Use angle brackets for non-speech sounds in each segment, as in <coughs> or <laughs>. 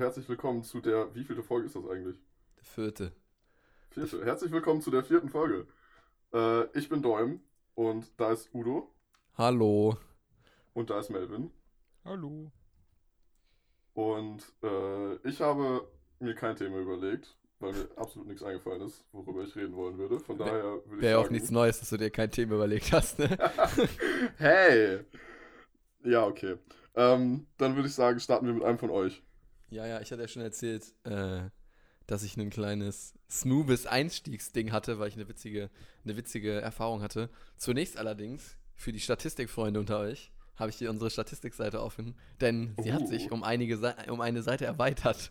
herzlich willkommen zu der. Wie viele Folge ist das eigentlich? Der vierte. Vierte. Herzlich willkommen zu der vierten Folge. Äh, ich bin Däum und da ist Udo Hallo. und da ist Melvin. Hallo. Und äh, ich habe mir kein Thema überlegt, weil mir absolut nichts eingefallen ist, worüber ich reden wollen würde. Von daher würde ich Wäre sagen. auch nichts Neues, dass du dir kein Thema überlegt hast, ne? <laughs> hey! Ja, okay. Ähm, dann würde ich sagen, starten wir mit einem von euch. Ja, ja, ich hatte ja schon erzählt, äh, dass ich ein kleines smoothes Einstiegsding hatte, weil ich eine witzige, eine witzige Erfahrung hatte. Zunächst allerdings, für die Statistikfreunde unter euch, habe ich hier unsere Statistikseite offen, denn sie hat Uh. sich um, einige um eine Seite erweitert.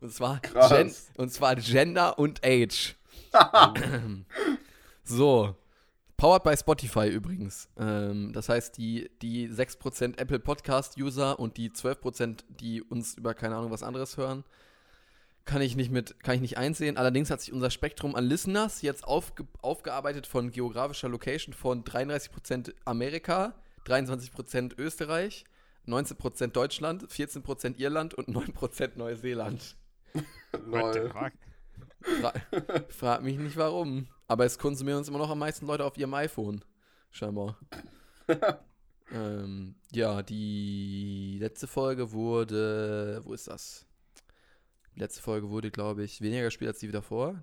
Und zwar. Gen und zwar Gender und Age. <laughs> so. Powered by Spotify übrigens. Ähm, das heißt, die, die 6% Apple Podcast-User und die 12%, die uns über keine Ahnung was anderes hören, kann ich nicht mit, kann ich nicht einsehen. Allerdings hat sich unser Spektrum an Listeners jetzt aufge, aufgearbeitet von geografischer Location von 33% Amerika, 23% Österreich, 19% Deutschland, 14% Irland und 9% Neuseeland. What the Lol. Fra frag mich nicht warum. Aber es konsumieren uns immer noch am meisten Leute auf ihrem iPhone. Scheinbar. <laughs> ähm, ja, die letzte Folge wurde. Wo ist das? Die letzte Folge wurde, glaube ich, weniger gespielt als die davor.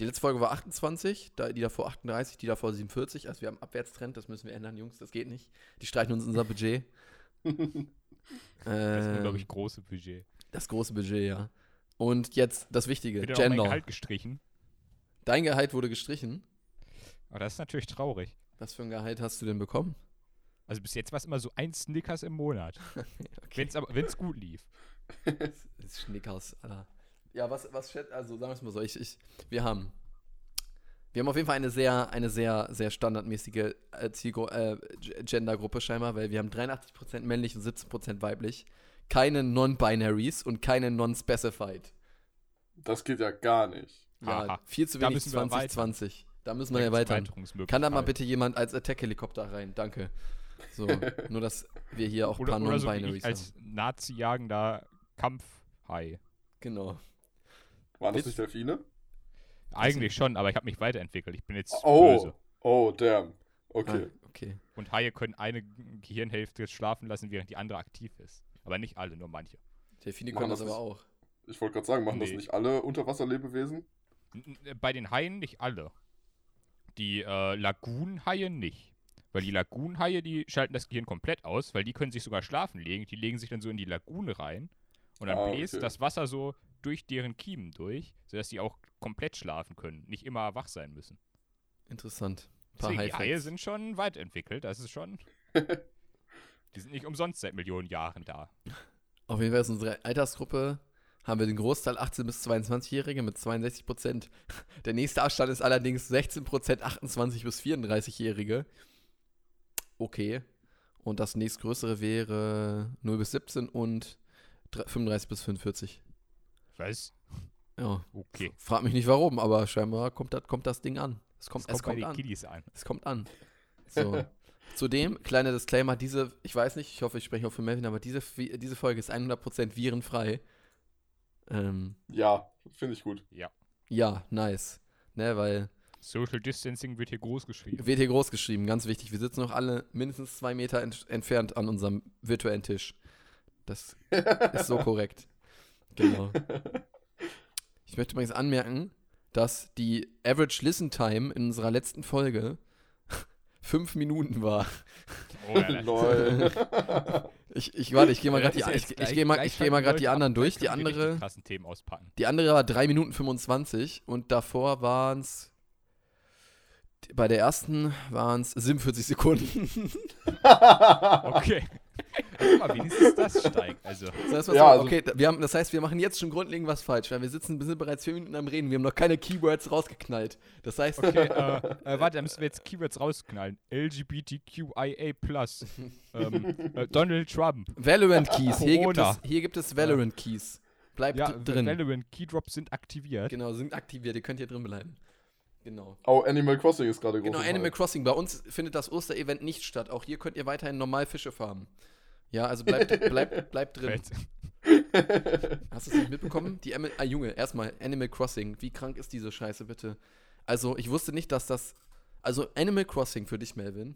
Die letzte Folge war 28, da- die davor 38, die davor 47. Also wir haben einen Abwärtstrend, das müssen wir ändern, Jungs, das geht nicht. Die streichen uns unser Budget. <laughs> Das ist ein Ähm, unglaublich große Budget. das große Budget, ja. Und jetzt das Wichtige, mein Gender. Gehalt gestrichen. Dein Gehalt wurde gestrichen. Aber das ist natürlich traurig. Was für ein Gehalt hast du denn bekommen? Also bis jetzt war es immer so ein Snickers im Monat. <laughs> Wenn's aber wenn's gut lief. <laughs> Das ist Schnickers, Alter. Ja, was, was, also sagen wir es mal so, ich, ich, wir haben, wir haben auf jeden Fall eine sehr, eine sehr, sehr standardmäßige äh, äh, Gendergruppe scheinbar, weil wir haben 83% männlich und 17% weiblich. Keine Non-Binaries und keine Non-Specified. Das geht ja gar nicht. Ja, Haha. viel zu wenig müssen wir erweitern. 2020. Da müssen wir gibt's erweitern. Kann da mal bitte jemand als Attack-Helikopter rein? Danke. So, <laughs> nur dass wir hier auch ein paar so Non-Binaries haben. als Nazi-jagender Kampfhai. Genau. War das nicht Delfine? Eigentlich schon, aber ich habe mich weiterentwickelt. Ich bin jetzt Oh. böse. Oh, damn. Okay. Ah, okay. Und Haie können eine Gehirnhälfte schlafen lassen, während die andere aktiv ist. Aber nicht alle, nur manche. Delfine können das das aber auch. Ich wollte gerade sagen, machen das Nee. nicht alle Unterwasserlebewesen? N- Bei den Haien nicht alle. Die äh, Lagunenhaie nicht. Weil die Lagunenhaie, die schalten das Gehirn komplett aus, weil die können sich sogar schlafen legen. Die legen sich dann so in die Lagune rein und dann Ah, bläst okay. das Wasser so durch deren Kiemen durch, sodass die auch komplett schlafen können, nicht immer wach sein müssen. Interessant. Deswegen, die Haie sind schon weit entwickelt, das ist schon. <laughs> die sind nicht umsonst seit Millionen Jahren da. Auf jeden Fall ist unsere Altersgruppe, haben wir den Großteil 18- bis 22-Jährige mit 62 Prozent. <laughs> Der nächste Abstand ist allerdings 16 Prozent 28- bis 34-Jährige. Okay. Und das nächstgrößere wäre 0 bis 17 und dr- 35 bis 45. Was? Ja. Okay. Frag mich nicht warum, aber scheinbar kommt das, kommt das Ding an. Es kommt, Das es kommt bei kommt den an. Kiddies an. Es kommt an. <laughs> So. Zudem, kleiner Disclaimer, diese, ich weiß nicht, ich hoffe, ich spreche auch für Melvin, aber diese, diese Folge ist 100% virenfrei. Ähm, Ja, finde ich gut. Ja. ja, nice. Ne, weil, Social Distancing wird hier groß geschrieben. wird hier groß geschrieben, ganz wichtig. Wir sitzen noch alle mindestens zwei Meter ent entfernt an unserem virtuellen Tisch. Das <laughs> ist so korrekt. Genau. Ich möchte übrigens anmerken, dass die Average Listen Time in unserer letzten Folge fünf Minuten war. Oh, ja, das- Lol. <laughs> Ich, ich warte, ich gehe mal gerade die, ich, ich gehe mal, ich gehe mal die anderen durch. Die andere, krassen Themen auspacken. die andere war 3 Minuten 25 und davor waren es bei der ersten waren es 47 Sekunden. <laughs> Okay. Guck mal, wenigstens das steigt. Also, Das heißt, was Ja, so, also- okay, wir haben, das heißt, wir machen jetzt schon grundlegend was falsch, weil wir sitzen, wir sind bereits 4 Minuten am Reden, wir haben noch keine Keywords rausgeknallt. Das heißt, okay, <laughs> äh, äh, warte, da müssen wir jetzt Keywords rausknallen. LGBTQIA+. <laughs> ähm, äh, Donald Trump. Valorant Keys, hier gibt, es, hier gibt es Valorant Keys. Bleibt Ja, drin. Valorant Keydrops sind aktiviert. Genau, sind aktiviert, ihr könnt hier drin bleiben. Genau. Oh, Animal Crossing ist gerade groß. Genau, im Animal Hype. Crossing. Bei uns findet das Osterevent nicht statt. Auch hier könnt ihr weiterhin normal Fische farmen. Ja, also bleibt, <laughs> bleibt, bleibt drin. <laughs> Hast du es nicht mitbekommen? Die Ami- ah, Junge, erstmal Animal Crossing. Wie krank ist diese Scheiße, bitte? Also, ich wusste nicht, dass das. Also, Animal Crossing für dich, Melvin,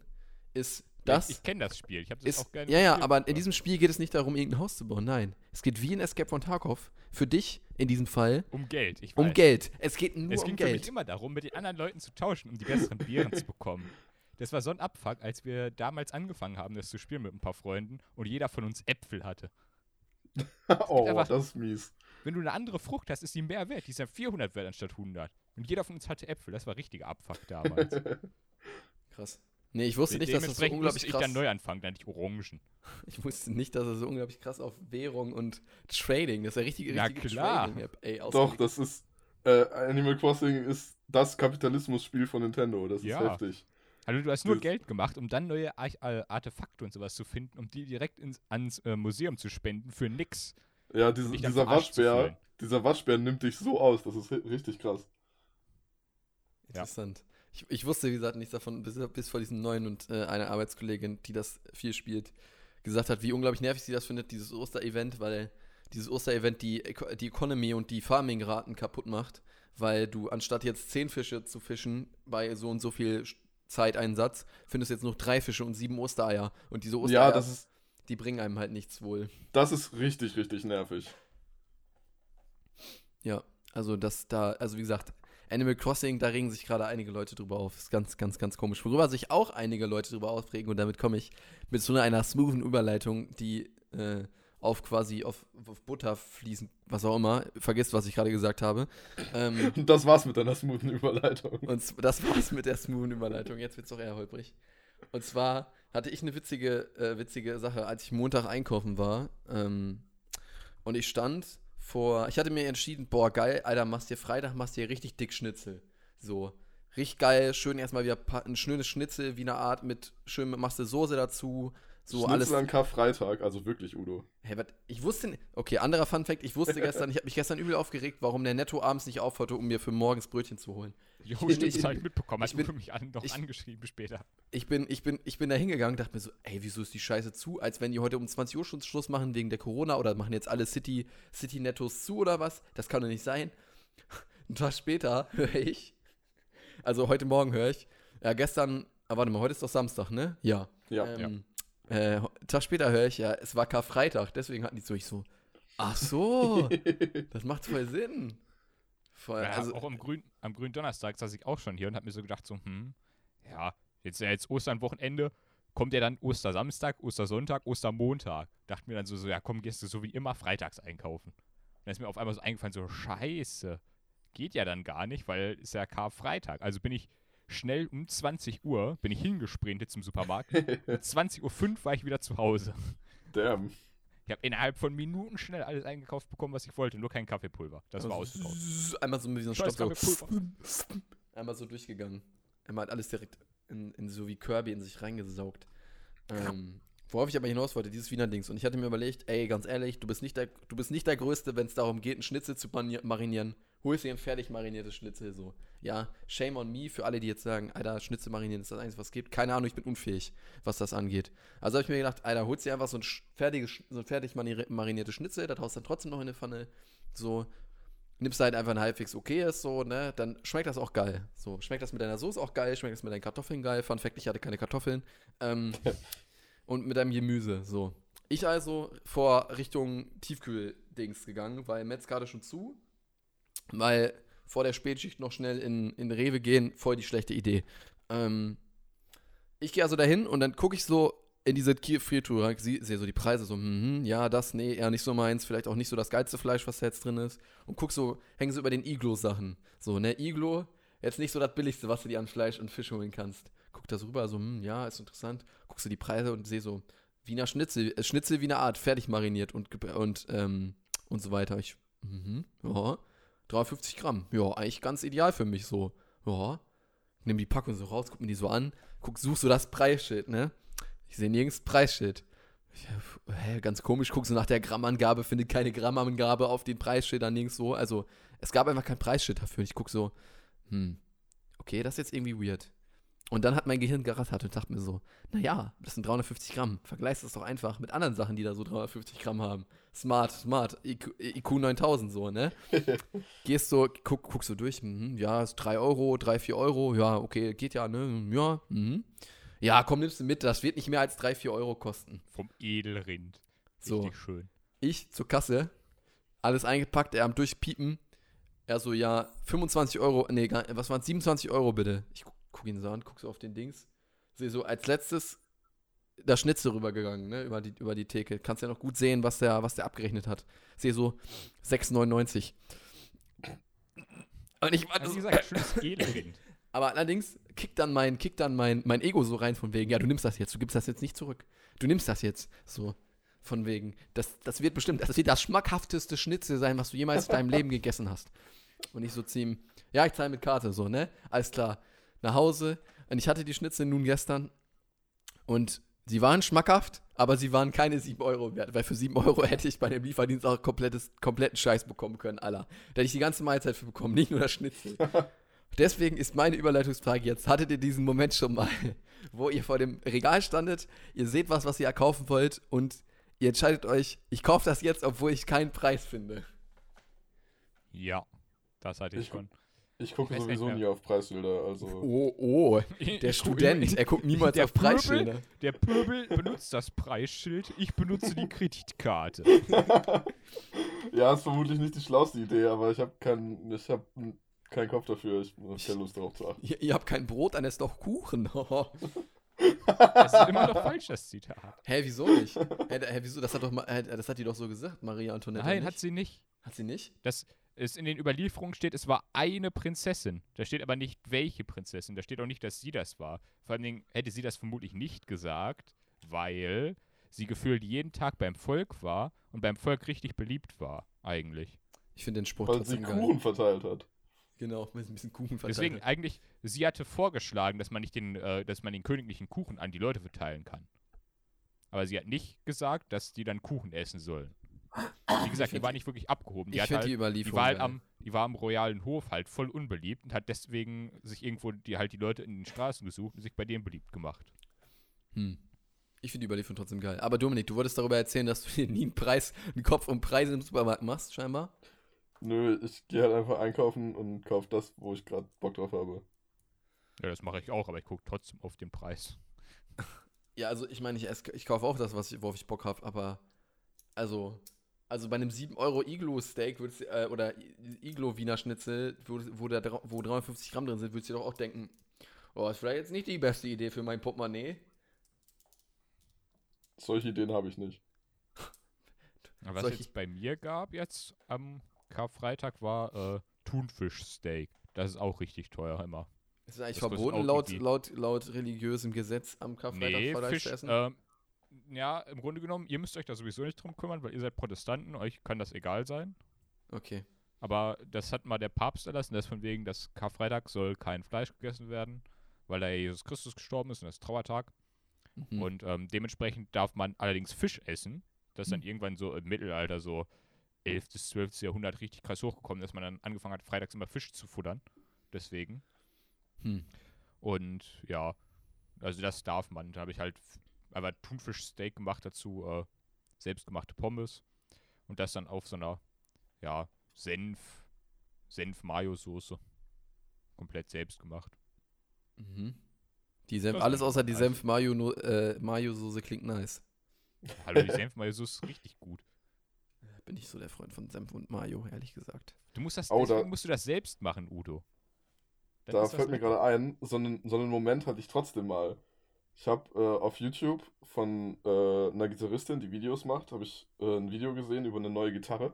ist das. Ich, ich kenne das Spiel. Ich habe das ist, auch gerne ja, ja, aber in diesem Spiel geht es nicht darum, irgendein Haus zu bauen. Nein. Es geht wie in Escape von Tarkov. Für dich in diesem Fall Um Geld. Ich um weiß. Geld. Es geht nur Es um ging für mich Geld. immer darum, mit den anderen Leuten zu tauschen, um die besseren Beeren zu bekommen. Das war so ein Abfuck, als wir damals angefangen haben, das zu spielen mit ein paar Freunden und jeder von uns Äpfel hatte. <laughs> oh, einfach- das ist mies. Wenn du eine andere Frucht hast, ist die mehr wert. Die ist ja 400 wert anstatt 100. Und jeder von uns hatte Äpfel. Das war richtiger Abfuck damals. <laughs> Krass. Nee, ich wusste nicht, dass das so unglaublich musste ich krass dann neu anfangen, dann die Orangen. <laughs> Ich wusste nicht, dass er so unglaublich krass auf Währung und Trading, das ist ja richtige, Na richtige klar. Trading-App, ey, Doch, das ist. Äh, Animal Crossing ist das Kapitalismus-Spiel von Nintendo. Das ist Ja. heftig. Also du hast nur Das- Geld gemacht, um dann neue Arch äh, Artefakte und sowas zu finden, um die direkt ins, ans äh, Museum zu spenden für nix. Ja, diese, dieser Waschbär, dieser Waschbär nimmt dich so aus. Das ist ri- richtig krass. Interessant. Ich, ich wusste, wie gesagt, nichts davon, bis, bis vor diesem neuen und äh, eine Arbeitskollegin, die das viel spielt, gesagt hat, wie unglaublich nervig sie das findet, dieses Osterevent, weil dieses Osterevent die, die Economy und die Farming-Raten kaputt macht, weil du anstatt jetzt zehn Fische zu fischen bei so und so viel Zeiteinsatz, findest jetzt noch drei Fische und sieben Ostereier. Und diese Ostereier, Ja, das ist, die bringen einem halt nichts wohl. das ist richtig, richtig nervig. Ja, also das da, also wie gesagt, Animal Crossing, da regen sich gerade einige Leute drüber auf. Ist ganz, ganz, ganz komisch. Worüber sich auch einige Leute drüber aufregen, und damit komme ich mit so einer smoothen Überleitung, die äh, auf quasi auf, auf Butter fließen, was auch immer, vergisst, was ich gerade gesagt habe. Ähm, Und <laughs> das war's mit deiner smoothen Überleitung. und das war's mit der smoothen Überleitung. Jetzt wird's doch eher holprig. Und zwar hatte ich eine witzige, äh, witzige Sache, als ich Montag einkaufen war. Ähm, und ich stand vor. Ich hatte mir entschieden, boah, geil, Alter, machst dir Freitag, machst dir richtig dick Schnitzel. So. Richtig geil, schön erstmal wieder ein schönes Schnitzel, wie eine Art mit schön machst du Soße dazu. So Schnitzel alles. an Karfreitag, also wirklich, Udo. Hey, wat, ich wusste. Okay, anderer Fun Fact. Ich wusste gestern, ich habe mich gestern übel aufgeregt, warum der Netto abends nicht aufhörte, um mir für morgens Brötchen zu holen. Jo, Ich- stimmt, ich- das habe ich mitbekommen. ich Hast bin- du mich an, noch ich- angeschrieben später. Ich bin, ich bin, ich bin da hingegangen, dachte mir so, ey, wieso ist die Scheiße zu? Als wenn die heute um 20 Uhr schon Schluss machen wegen der Corona oder machen jetzt alle City, City Nettos zu oder was? Das kann doch nicht sein. <laughs> Ein Tag später <laughs> höre ich, also heute Morgen höre ich, ja, gestern, ah, warte mal, heute ist doch Samstag, ne? Ja. Ja. Ähm, Äh, einen Tag später höre ich ja, es war Karfreitag, deswegen hatten die so, ich so, ach so, <laughs> das macht voll Sinn. Voll, Ja, also, auch am grünen, am grünen Donnerstag saß ich auch schon hier und habe mir so gedacht, so, hm, ja, jetzt ja jetzt Ostern Wochenende, kommt ja dann Ostersamstag, Ostersonntag, Ostermontag. Dachte mir dann so, so ja komm, gehst du so wie immer freitags einkaufen. dann ist mir auf einmal so eingefallen, so, scheiße, geht ja dann gar nicht, weil ist ja Karfreitag. Also bin ich schnell um 20 Uhr, bin ich hingesprintet zum Supermarkt. <laughs> um 20.05 Uhr war ich wieder zu Hause. Damn. Ich habe innerhalb von Minuten schnell alles eingekauft bekommen, was ich wollte, nur kein Kaffeepulver. Das war also ausgekauft. Einmal so mit Scheiß Stopp so, <laughs> einmal so durchgegangen. Einmal hat alles direkt in, in so wie Kirby in sich reingesaugt. Ähm, worauf ich aber hinaus wollte, dieses Wiener Dings. Und ich hatte mir überlegt, ey, ganz ehrlich, du bist nicht der, du bist nicht der Größte, wenn es darum geht, einen Schnitzel zu marinieren. Holst dir ein fertig mariniertes Schnitzel so. Ja, shame on me für alle, die jetzt sagen, Alter, Schnitzel marinieren ist das Einzige, was es gibt. Keine Ahnung, ich bin unfähig, was das angeht. Also habe ich mir gedacht, Alter, holst dir einfach so ein fertiges, so ein fertig mariniertes Schnitzel, das haust dann trotzdem noch in eine Pfanne. So, nimmst halt einfach ein halbwegs okayes, so, ne, dann schmeckt das auch geil. So, schmeckt das mit deiner Soße auch geil, schmeckt das mit deinen Kartoffeln geil. Fun Fact, ich hatte keine Kartoffeln. Ähm, <laughs> und mit deinem Gemüse, so. Ich also vor Richtung Tiefkühl-Dings gegangen, weil Metz gerade schon zu, weil vor der Spätschicht noch schnell in, in Rewe gehen, voll die schlechte Idee. Ähm, ich gehe also dahin und dann gucke ich so in diese Gefriertruhe, sehe so die Preise, so, mhm, ja, das, nee, eher nicht so meins, vielleicht auch nicht so das geilste Fleisch, was da jetzt drin ist. Und guck so, hängen so über den Iglo-Sachen. So, ne, Iglo, jetzt nicht so das billigste, was du dir an Fleisch und Fisch holen kannst. Guck da so rüber, so, hm, ja, ist interessant. Guckst du die Preise und sehe so, Wiener Schnitzel, äh, Schnitzel wie eine Art, fertig mariniert und, und, ähm, und so weiter. Ich, mhm, ja, 350 Gramm, ja, eigentlich ganz ideal für mich so. Ja, nimm die Packung so raus, guck mir die so an, guck, such so das Preisschild, ne? Ich sehe nirgends Preisschild. Ich, äh, hä, ganz komisch, guck so nach der Grammangabe, findet keine Grammangabe auf den Preisschildern nirgendwo. Also, es gab einfach kein Preisschild dafür. Ich guck so, hm, okay, das ist jetzt irgendwie weird. Und dann hat mein Gehirn gerattert und dachte mir so, naja, das sind 350 Gramm. Vergleich das doch einfach mit anderen Sachen, die da so 350 Gramm haben. Smart, smart, IQ, IQ 9000 so, ne? <laughs> Gehst so, guck, guckst so durch, mhm, ja, ist 3 Euro, 3, 4 Euro, ja, okay, geht ja, ne? Ja, mhm. Ja, komm, nimmst du mit, das wird nicht mehr als 3, 4 Euro kosten. Vom Edelrind. So. Richtig schön. Ich zur Kasse, alles eingepackt, er am Durchpiepen. Er so, ja, 25 Euro, nee, was waren 27 Euro bitte? Ich guck ihn so an, guck so auf den Dings. Sehe so, als letztes der Schnitzel rübergegangen, ne, über die, über die Theke. Kannst ja noch gut sehen, was der, was der abgerechnet hat. Sehe so, 6,99. Und ich war Also, gesagt, schönes Edelrind. <coughs> aber allerdings kickt dann mein, kickt dann mein, mein Ego so rein von wegen, ja, du nimmst das jetzt, du gibst das jetzt nicht zurück. Du nimmst das jetzt. So, von wegen. Das, das wird bestimmt, das wird das schmackhafteste Schnitzel sein, was du jemals in deinem Leben <laughs> gegessen hast. Und ich so zu ihm, ja, ich zahle mit Karte, so, ne? Alles klar. Nach Hause. Und ich hatte die Schnitzel nun gestern. Und sie waren schmackhaft, aber sie waren keine 7 Euro wert. Weil für 7 <laughs> Euro hätte ich bei dem Lieferdienst auch komplettes, kompletten Scheiß bekommen können, aller. Da hätte ich die ganze Mahlzeit für bekommen, <laughs> nicht nur das Schnitzel. <laughs> Deswegen ist meine Überleitungsfrage jetzt: Hattet ihr diesen Moment schon mal, wo ihr vor dem Regal standet, ihr seht was, was ihr kaufen wollt und ihr entscheidet euch, ich kaufe das jetzt, obwohl ich keinen Preis finde? Ja, das hatte ich Ich- schon. Ich gucke sowieso nie auf Preisschilder, also. Oh, oh, der Student, er guckt niemals Der auf Preisschilder. Der Pöbel benutzt das Preisschild, ich benutze die Kreditkarte. <laughs> Ja, ist vermutlich nicht die schlauste Idee, aber ich habe keinen ich hab keinen Kopf dafür. Ich habe keine Lust darauf zu achten. Ihr, ihr habt kein Brot, dann ist doch Kuchen. <laughs> Das ist immer noch falsch, das Zitat. hä, wieso nicht? Hä, wieso? Das hat, doch, das hat die doch so gesagt, Maria Antoinette. Nein, nicht? hat sie nicht. Hat sie nicht? Das ist in den Überlieferungen steht, es war eine Prinzessin. Da steht aber nicht, welche Prinzessin. Da steht auch nicht, dass sie das war. Vor allen Dingen hätte sie das vermutlich nicht gesagt, weil sie gefühlt jeden Tag beim Volk war und beim Volk richtig beliebt war, eigentlich. Ich finde den Spruch Weil sie trotzdem geil. Kuchen verteilt hat. Genau, mit ein bisschen Kuchen verteilt. Deswegen eigentlich, sie hatte vorgeschlagen, dass man nicht den, äh, dass man den königlichen Kuchen an die Leute verteilen kann. Aber sie hat nicht gesagt, dass die dann Kuchen essen sollen. Wie gesagt, die war die- nicht wirklich abgehoben. Die, ich halt, die die, Überlieferung war halt am, die war am royalen Hof halt voll unbeliebt und hat deswegen sich irgendwo die halt die Leute in den Straßen gesucht und sich bei denen beliebt gemacht. Hm. Ich finde die Überlieferung trotzdem geil. Aber Dominik, du wolltest darüber erzählen, dass du dir nie einen Preis, einen Kopf um Preise im Supermarkt machst, scheinbar. Nö, ich gehe halt einfach einkaufen und kaufe das, wo ich gerade Bock drauf habe. Ja, das mache ich auch, aber ich gucke trotzdem auf den Preis. Ja, also ich meine, ich, ich kaufe auch das, was ich, worauf ich Bock habe, aber also, also bei einem 7 Euro Iglo-Steak würdest du- äh, oder Iglo-Wiener Schnitzel, wo, wo, da, dra- wo 350 Gramm drin sind, würdest du doch auch denken, oh, ist vielleicht jetzt nicht die beste Idee für mein Portemonnaie. Solche Ideen habe ich nicht. Aber Was Solche- jetzt bei mir gab jetzt am Karfreitag war äh, Thunfischsteak. Das ist auch richtig teuer immer. Ist das eigentlich Das verboten, laut, laut, laut religiösem Gesetz am Karfreitag Nee, Fleisch Fisch, zu essen? ähm, ja, im Grunde genommen, ihr müsst euch da sowieso nicht drum kümmern, weil ihr seid Protestanten, euch kann das egal sein. okay. Aber das hat mal der Papst erlassen, das von wegen, dass Karfreitag soll kein Fleisch gegessen werden, weil da Jesus Christus gestorben ist und das ist Trauertag. Mhm. Und ähm, dementsprechend darf man allerdings Fisch essen. Das ist Hm. dann irgendwann so im Mittelalter so 11. bis 12. Jahrhundert richtig krass hochgekommen, dass man dann angefangen hat, freitags immer Fisch zu futtern. Deswegen. Hm. Und ja, also das darf man. Da habe ich halt einfach Thunfischsteak gemacht dazu, äh, selbstgemachte Pommes und das dann auf so einer, ja, Senf, Senf-Mayo-Soße. Komplett selbst gemacht. Mhm. Die Senf, alles außer die nice. Senf-Mayo äh, klingt nice. Hallo, die <laughs> Senf-Mayo-Soße ist richtig gut. Bin ich so der Freund von Senf und Mayo, ehrlich gesagt. Du musst das, Oh, deswegen da- musst du das selbst machen, Udo. Dann Da fällt mir lecker. gerade ein, so einen, so einen Moment hatte ich trotzdem mal. Ich habe äh, auf YouTube von äh, einer Gitarristin, die Videos macht, habe ich äh, ein Video gesehen über eine neue Gitarre.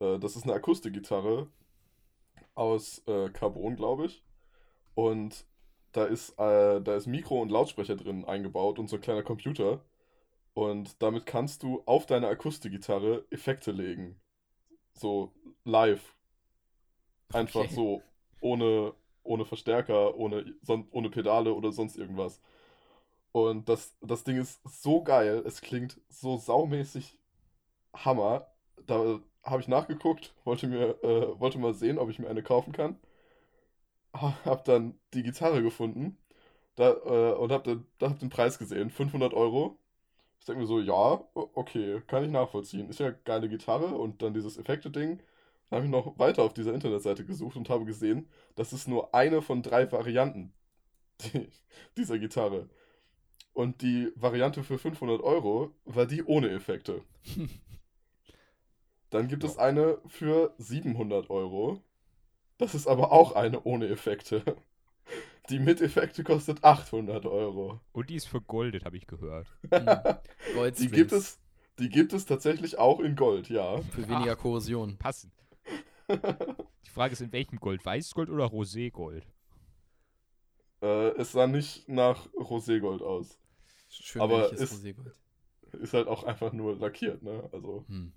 Äh, das ist eine Akustikgitarre aus äh, Carbon, glaube ich. Und da ist, äh, da ist Mikro und Lautsprecher drin eingebaut und so ein kleiner Computer. Und damit kannst du auf deine Akustikgitarre Effekte legen. So live. Einfach Okay. so, ohne, ohne Verstärker, ohne, ohne Pedale oder sonst irgendwas. Und das, das Ding ist so geil, es klingt so saumäßig Hammer. Da habe ich nachgeguckt, wollte mir, äh, wollte mal sehen, ob ich mir eine kaufen kann. Hab dann die Gitarre gefunden da, äh, und hab den, da hab den Preis gesehen, 500 Euro. Ich denke mir so, ja, okay, kann ich nachvollziehen. Ist ja geile Gitarre und dann dieses Effekte-Ding. Dann habe ich noch weiter auf dieser Internetseite gesucht und habe gesehen, das ist nur eine von drei Varianten <laughs> die, dieser Gitarre. Und die Variante für 500 Euro war die ohne Effekte. <laughs> Dann gibt es eine für 700 Euro. Das ist aber auch eine ohne Effekte. <laughs> Die mit Effekte kostet 800 Euro. Und die ist vergoldet, habe ich gehört. <laughs> Hm. Die Goldswings. gibt es, die gibt es tatsächlich auch in Gold, ja. Für weniger Korrosion. Passend. Die Frage ist, in welchem Gold? Weißgold oder Roségold? Äh, es sah nicht nach Roségold aus. Schön Aber ist- Roségold. Ist halt auch einfach nur lackiert, ne? Also Hm.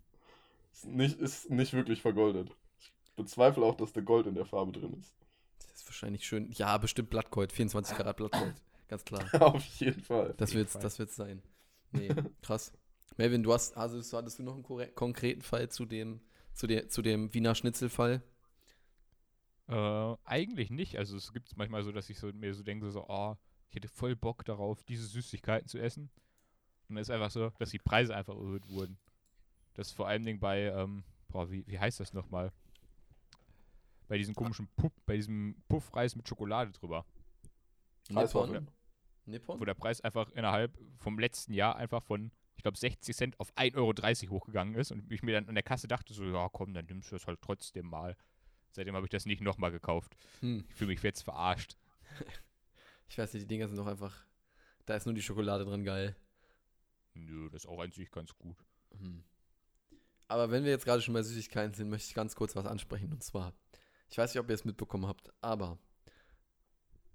ist nicht, ist nicht wirklich vergoldet. Ich bezweifle auch, dass da Gold in der Farbe drin ist. Das ist wahrscheinlich schön. Ja, bestimmt Blattgold. 24 Karat Blattgold. Ganz klar. <laughs> Auf jeden Fall. Das jeden wird's, Fall. das wird's sein. Nee, krass. Melvin, du hast, also so hattest du noch einen konkreten Fall zu dem, zu der, zu dem Wiener Schnitzelfall? Äh, eigentlich nicht. Also es gibt manchmal so, dass ich so, mir so denke, so, oh, ich hätte voll Bock darauf, diese Süßigkeiten zu essen. Und es ist einfach so, dass die Preise einfach erhöht wurden. Das ist vor allen Dingen bei, ähm, boah, wie, wie heißt das nochmal? Bei diesem komischen Puff, bei diesem Puffreis mit Schokolade drüber. Nippon? Eiswaffeln. Nippon? Wo der Preis einfach innerhalb vom letzten Jahr einfach von, ich glaube, 60 Cent auf 1,30 Euro hochgegangen ist. Und ich mir dann an der Kasse dachte so, ja komm, dann nimmst du das halt trotzdem mal. Seitdem habe ich das nicht nochmal gekauft. Hm. Ich fühle mich jetzt verarscht. <laughs> Ich weiß nicht, die Dinger sind doch einfach, da ist nur die Schokolade drin geil. Nö, das ist auch sich ganz gut. Hm. Aber wenn wir jetzt gerade schon bei Süßigkeiten sind, möchte ich ganz kurz was ansprechen. Und zwar, ich weiß nicht, ob ihr es mitbekommen habt, aber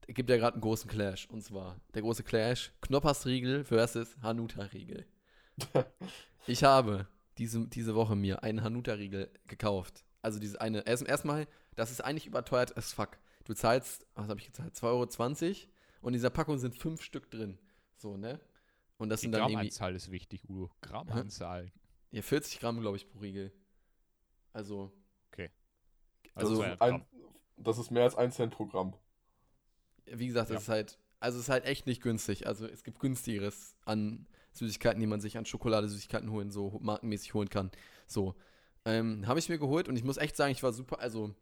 es gibt ja gerade einen großen Clash. Und zwar der große Clash Knoppersriegel versus Hanuta-Riegel. <laughs> Ich habe diese, diese Woche mir einen Hanuta-Riegel gekauft. Also diese eine, erst, erstmal, das ist eigentlich überteuert as fuck. Du zahlst, was habe ich gezahlt, 2,20 Euro und in dieser Packung sind fünf Stück drin. So, ne? Und das Die sind dann irgendwie, Grammanzahl ist wichtig, Udo. Grammanzahl. <laughs> ja, 40 Gramm, glaube ich, pro Riegel. Also, Also, Also 200 Ein, Gramm. das ist mehr als ein Cent pro Gramm. wie gesagt, Ja. es ist halt, also es ist halt echt nicht günstig. Also es gibt günstigeres an Süßigkeiten, die man sich an Schokoladesüßigkeiten holen, so markenmäßig holen kann. So, ähm, habe ich mir geholt und ich muss echt sagen, ich war super, also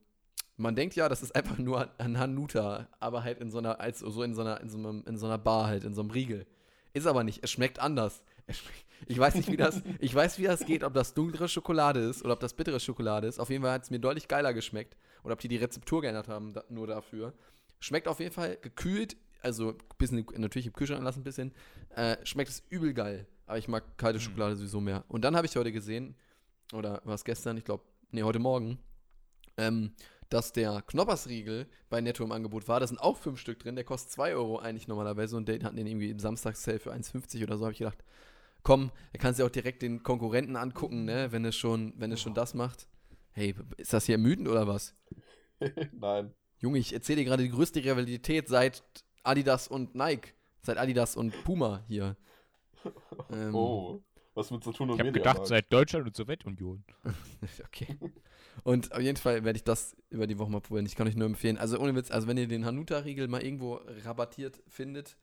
man denkt ja, das ist einfach nur ein Hanuta, aber halt in so einer, als so in so einer, in so, einem, in so einer Bar halt, in so einem Riegel. Ist aber nicht, es schmeckt anders. Es schmeckt, ich weiß nicht, wie das, <laughs> ich weiß, wie das geht, ob das dunklere Schokolade ist oder ob das bittere Schokolade ist. Auf jeden Fall hat es mir deutlich geiler geschmeckt. Oder ob die die Rezeptur geändert haben, da, nur dafür. Schmeckt auf jeden Fall gekühlt, also bisschen, natürlich im Kühlschrank lassen ein bisschen. Äh, schmeckt es übel geil. Aber ich mag kalte Mhm. Schokolade sowieso mehr. Und dann habe ich heute gesehen, oder war es gestern, ich glaube, nee, heute Morgen, ähm, dass der Knoppersriegel bei Netto im Angebot war. Da sind auch fünf Stück drin. Der kostet 2 Euro eigentlich normalerweise und den hatten den irgendwie im Samstagssale für 1,50 oder so. Habe ich gedacht, komm, da kannst du auch direkt den Konkurrenten angucken, ne, wenn es schon, wenn es schon das macht. Hey, ist das hier ermüdend oder was? <laughs> Nein. Junge, ich erzähle dir gerade die größte Rivalität seit Adidas und Nike. Seit Adidas und Puma hier. <laughs> Ähm, Oh. Was mit Saturn und Ich habe gedacht, seit Deutschland und Sowjetunion. <laughs> Okay. Und auf jeden Fall werde ich das über die Woche mal probieren. Ich kann euch nur empfehlen. Also ohne Witz, also wenn ihr den Hanuta-Riegel mal irgendwo rabattiert findet,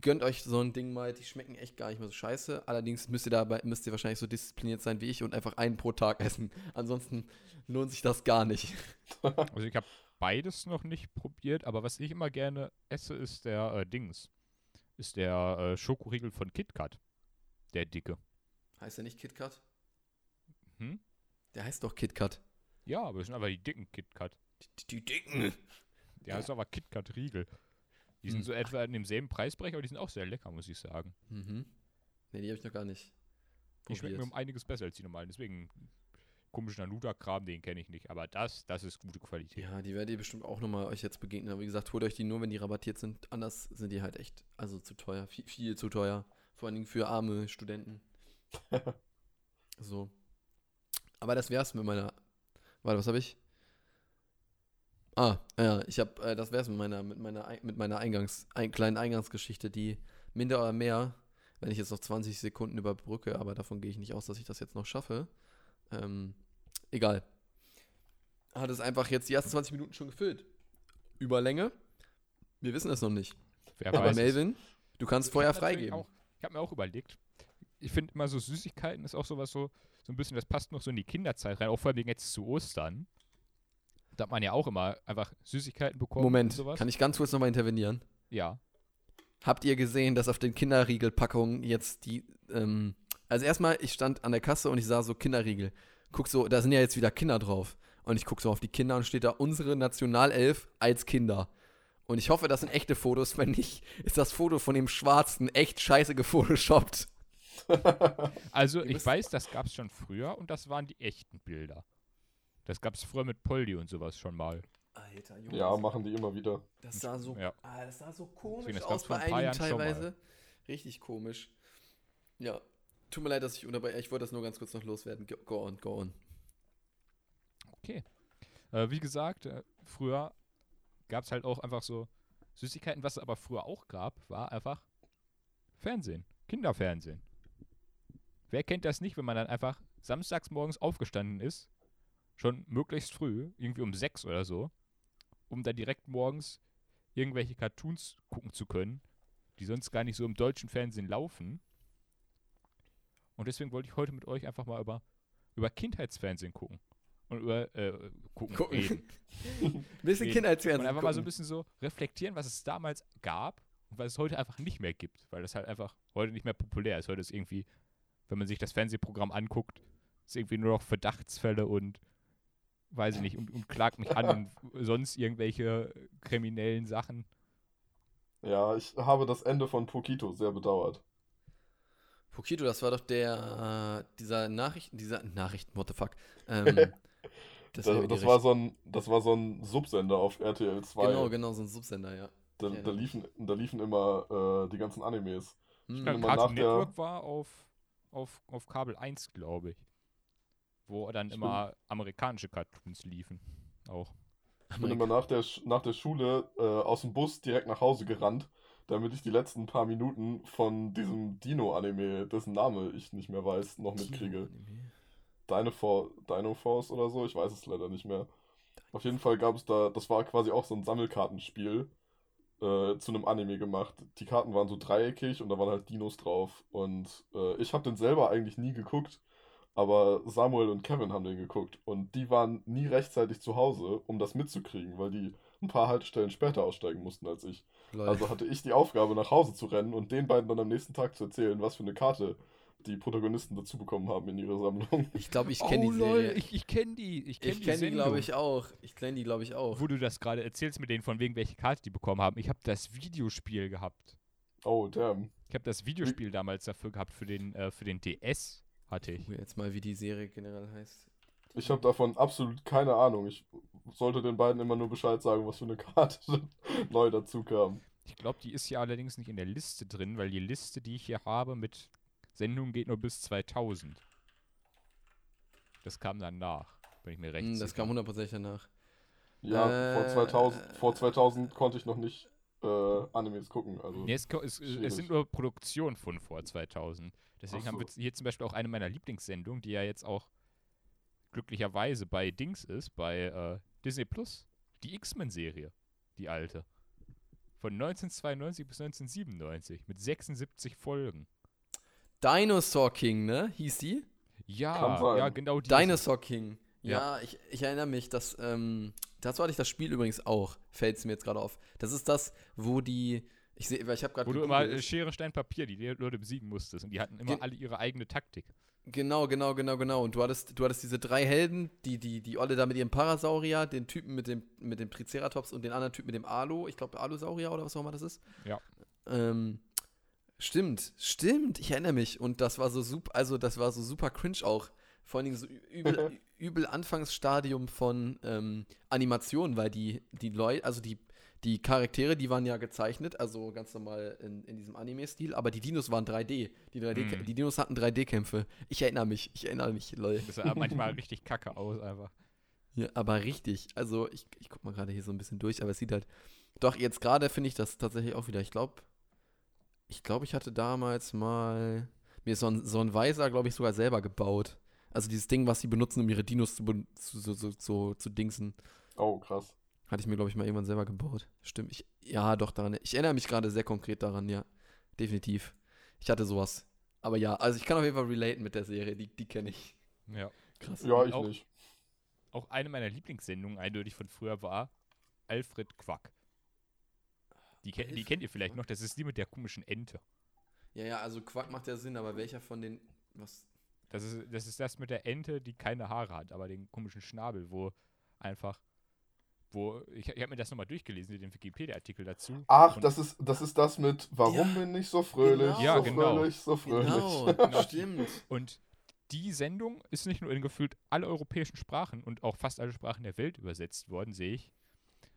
gönnt euch so ein Ding mal. Die schmecken echt gar nicht mehr so scheiße. Allerdings müsst ihr dabei, müsst ihr wahrscheinlich so diszipliniert sein wie ich und einfach einen pro Tag essen. Ansonsten lohnt sich das gar nicht. <laughs> Also ich habe beides noch nicht probiert, aber was ich immer gerne esse, ist der äh, Dings. Ist der äh, Schokoriegel von KitKat. Der dicke. Heißt der nicht KitKat? Hm? Der heißt doch KitKat. Ja, aber das sind aber die dicken KitKat. Die, die dicken. Der heißt aber KitKat-Riegel. Die sind Hm. so etwa in demselben Preisbereich, aber die sind auch sehr lecker, muss ich sagen. Mhm. Ne, die habe ich noch gar nicht. Die schmecken mir um einiges besser als die normalen. Deswegen komischen Nanuta-Kram, den kenne ich nicht. Aber das, das ist gute Qualität. Ja, die werdet ihr bestimmt auch nochmal euch jetzt begegnen. Aber wie gesagt, holt euch die nur, wenn die rabattiert sind. Anders sind die halt echt, also zu teuer. Viel, viel zu teuer. Vor allen Dingen für arme Studenten. <laughs> so. Aber das wär's mit meiner. Warte, was habe ich? Ah, ja, ich habe, äh, das wär's mit meiner, mit meiner, Ei- mit meiner Eingangs, ein, kleinen Eingangsgeschichte, die minder oder mehr, wenn ich jetzt noch 20 Sekunden überbrücke, aber davon gehe ich nicht aus, dass ich das jetzt noch schaffe. Ähm, egal. Hat es einfach jetzt die ersten 20 Minuten schon gefüllt. Überlänge? Wir wissen es noch nicht. Wer Aber weiß es. Melvin, du kannst Ich vorher freigeben. Auch, ich habe mir auch überlegt, ich finde immer so Süßigkeiten ist auch sowas so, so ein bisschen, das passt noch so in die Kinderzeit rein, auch vor allem jetzt zu Ostern. Da hat man ja auch immer einfach Süßigkeiten bekommen Moment, kann ich ganz kurz nochmal intervenieren? ja. Habt ihr gesehen, dass auf den Kinderriegelpackungen jetzt die, ähm, also erstmal, ich stand an der Kasse und ich sah so Kinderriegel. Guck so, da sind ja jetzt wieder Kinder drauf. Und ich guck so auf die Kinder und steht da unsere Nationalelf als Kinder. Und ich hoffe, das sind echte Fotos. Wenn nicht, ist das Foto von dem Schwarzen echt scheiße gefotoshoppt. <laughs> Also ich weiß, das gab es schon früher und das waren die echten Bilder. Das gab es früher mit Poldi und sowas schon mal. Alter, Junge. Ja, machen die immer wieder. Das sah so, Ja. ah, das sah so komisch Deswegen, das aus bei ein einigen teilweise. Richtig komisch. Ja. Tut mir leid, dass ich unterbreche. Ich wollte das nur ganz kurz noch loswerden. Go, go on, go on. Okay. Äh, wie gesagt, äh, früher gab es halt auch einfach so Süßigkeiten. Was es aber früher auch gab, war einfach Fernsehen. Kinderfernsehen. Wer kennt das nicht, wenn man dann einfach samstags morgens aufgestanden ist, schon möglichst früh, irgendwie um sechs oder so, um dann direkt morgens irgendwelche Cartoons gucken zu können, die sonst gar nicht so im deutschen Fernsehen laufen. Und deswegen wollte ich heute mit euch einfach mal über, über Kindheitsfernsehen gucken. Und über äh, gucken, Gucken. reden. <laughs> Bisschen Nee, Kindheitsfernsehen. Und einfach mal so ein gucken. bisschen so reflektieren, was es damals gab und was es heute einfach nicht mehr gibt. Weil das halt einfach heute nicht mehr populär ist. Heute ist irgendwie, wenn man sich das Fernsehprogramm anguckt, ist irgendwie nur noch Verdachtsfälle und weiß ich nicht, und, und klagt mich an und <laughs> sonst irgendwelche kriminellen Sachen. Ja, ich habe das Ende von Pokito sehr bedauert. Pokito, das war doch der, äh, dieser Nachrichten, dieser Nachrichten, what the fuck. <laughs> Ähm, das wäre das, war so ein, das war so ein Subsender auf RTL 2. Genau, genau, so ein Subsender, ja. Da, ich da, liefen, da liefen immer äh, die ganzen Animes. Hm. bin Ja, immer nach der- Network war auf, auf, auf Kabel 1, glaube ich. Wo dann Ich immer amerikanische Cartoons liefen. Auch. Ich bin immer nach der, nach der Schule äh, aus dem Bus direkt nach Hause gerannt, damit ich die letzten paar Minuten von diesem Dino-Anime, dessen Name ich nicht mehr weiß, noch mitkriege. Dino, For Dino Force oder so, ich weiß es leider nicht mehr. Auf jeden Fall gab es da, das war quasi auch so ein Sammelkartenspiel äh, zu einem Anime gemacht. Die Karten waren so dreieckig und da waren halt Dinos drauf. Und äh, ich habe den selber eigentlich nie geguckt, aber Samuel und Kevin haben den geguckt. Und die waren nie rechtzeitig zu Hause, um das mitzukriegen, weil die ein paar Haltestellen später aussteigen mussten als ich. Lol. Also hatte ich die Aufgabe, nach Hause zu rennen und den beiden dann am nächsten Tag zu erzählen, was für eine Karte die Protagonisten dazu bekommen haben in ihrer Sammlung. ich glaube, ich <laughs> kenne die Serie. ich, ich kenne die. Ich kenne die, kenne die, glaube ich, auch. Ich kenne die, glaube ich, auch. Wo du das gerade erzählst mit denen, von wegen welche Karte die bekommen haben. Ich habe das Videospiel gehabt. Oh, damn. Ich habe das Videospiel damals dafür gehabt, für den, äh, für den DS hatte ich. Jetzt mal, wie die Serie generell heißt. Ich habe davon absolut keine Ahnung. Ich sollte den beiden immer nur Bescheid sagen, was für eine Karte <laughs> neu dazu kam. Ich glaube, die ist hier allerdings nicht in der Liste drin, weil die Liste, die ich hier habe mit Sendungen geht nur bis 2000. Das kam dann nach, bin ich mir recht Hm, das sicher. kam hundertprozentig danach. Ja, vor, Äh, 2000, vor 2000 konnte ich noch nicht äh, Animes gucken. Also, Nee, es, es, es sind nur Produktionen von vor 2000. Deswegen Ach haben so. wir jetzt hier zum Beispiel auch eine meiner Lieblingssendungen, die ja jetzt auch glücklicherweise bei Dings ist, bei äh, Disney Plus. Die X-Men-Serie, die alte. Von 1992 bis 1997 mit 76 Folgen. Dinosaur King, ne? Hieß die? Ja, ja, genau die. Dinosaur King. Ja, ich, ich erinnere mich, dass, ähm, dazu hatte ich das Spiel übrigens auch, fällt es mir jetzt gerade auf. Das ist das, wo die, ich sehe, weil ich habe gerade Wo du immer gegoogelt. äh, Schere, Stein, Papier die Leute besiegen musstest. Und die hatten immer Ge- alle ihre eigene Taktik. Genau, genau, genau, genau. Und du hattest, du hattest diese drei Helden, die, die, die Olle da mit ihrem Parasaurier, den Typen mit dem, mit dem Triceratops und den anderen Typen mit dem Alu, ich glaube Alusaurier oder was auch immer das ist. Ja. Ähm, stimmt, stimmt, ich erinnere mich. Und das war so super, also das war so super cringe auch. Vor allen Dingen so übel, übel Anfangsstadium von ähm, Animationen, weil die, die Leute, also die, die Charaktere, die waren ja gezeichnet, also ganz normal in, in diesem Anime-Stil, aber die Dinos waren 3D. Die, 3D Mhm. die Dinos hatten 3D-Kämpfe. Ich erinnere mich, ich erinnere mich, lol. Das sah <laughs> manchmal richtig kacke aus einfach. Ja, aber richtig. Also ich, ich guck mal gerade hier so ein bisschen durch, aber es sieht halt. Doch, jetzt gerade finde ich das tatsächlich auch wieder. Ich glaube, ich glaube, ich hatte damals mal mir so ein, so ein Weiser, glaube ich, sogar selber gebaut. Also dieses Ding, was sie benutzen, um ihre Dinos zu, zu, so, so, so, zu dingsen. oh, krass. Hatte ich mir, glaube ich, mal irgendwann selber gebaut. Stimmt. Ich, ja, doch, daran. Ich erinnere mich gerade sehr konkret daran, ja. Definitiv. Ich hatte sowas. Aber ja, also ich kann auf jeden Fall relaten mit der Serie. Die, die kenne ich. Ja. Krass. Ja, ich Auch- nicht. Auch eine meiner Lieblingssendungen eindeutig von früher war Alfred Quack. Die, ken- die kennt ihr vielleicht noch, das ist die mit der komischen Ente. Ja, ja, also Quack macht ja Sinn, aber welcher von den. Was? Das ist, das ist das mit der Ente, die keine Haare hat, aber den komischen Schnabel, wo einfach, wo, ich, ich habe mir das nochmal durchgelesen, den Wikipedia-Artikel dazu. Ach, das ist, das ist das mit Warum Ja, bin ich so fröhlich, genau. Ja, so genau. fröhlich, so fröhlich. <laughs> Genau, stimmt. Und die Sendung ist nicht nur in gefühlt alle europäischen Sprachen und auch fast alle Sprachen der Welt übersetzt worden, sehe ich,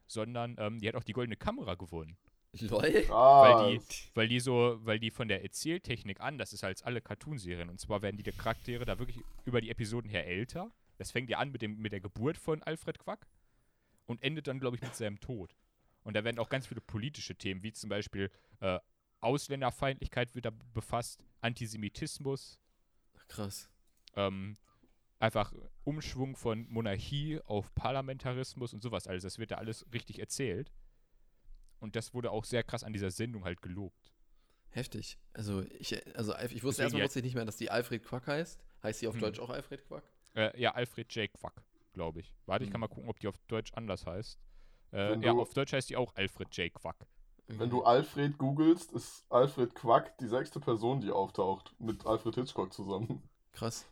sondern ähm, die hat auch die Goldene Kamera gewonnen. Lol. Weil die, weil die so, weil die von der Erzähltechnik anders ist als alle Cartoonserien. Und zwar werden die Charaktere da wirklich über die Episoden her älter. Das fängt ja an mit, dem, mit der Geburt von Alfred Quack und endet dann, glaube ich, mit seinem Tod. Und da werden auch ganz viele politische Themen, wie zum Beispiel äh, Ausländerfeindlichkeit wird da befasst, Antisemitismus, Krass. ähm, einfach Umschwung von Monarchie auf Parlamentarismus und sowas. Also das wird da alles richtig erzählt. Und das wurde auch sehr krass an dieser Sendung halt gelobt. Heftig. Also ich, also ich wusste erstmal ja- wusste ich nicht mehr, dass die Alfred Quack heißt. Heißt sie auf Hm. Deutsch auch Alfred Quack? Äh, ja, Alfred J. Quack, glaube ich. Warte, ich kann Hm. mal gucken, ob die auf Deutsch anders heißt. Äh, ja, auf Deutsch heißt die auch Alfred J. Quack. wenn du Alfred googelst, ist Alfred Quack die sechste Person, die auftaucht, mit Alfred Hitchcock zusammen. Krass.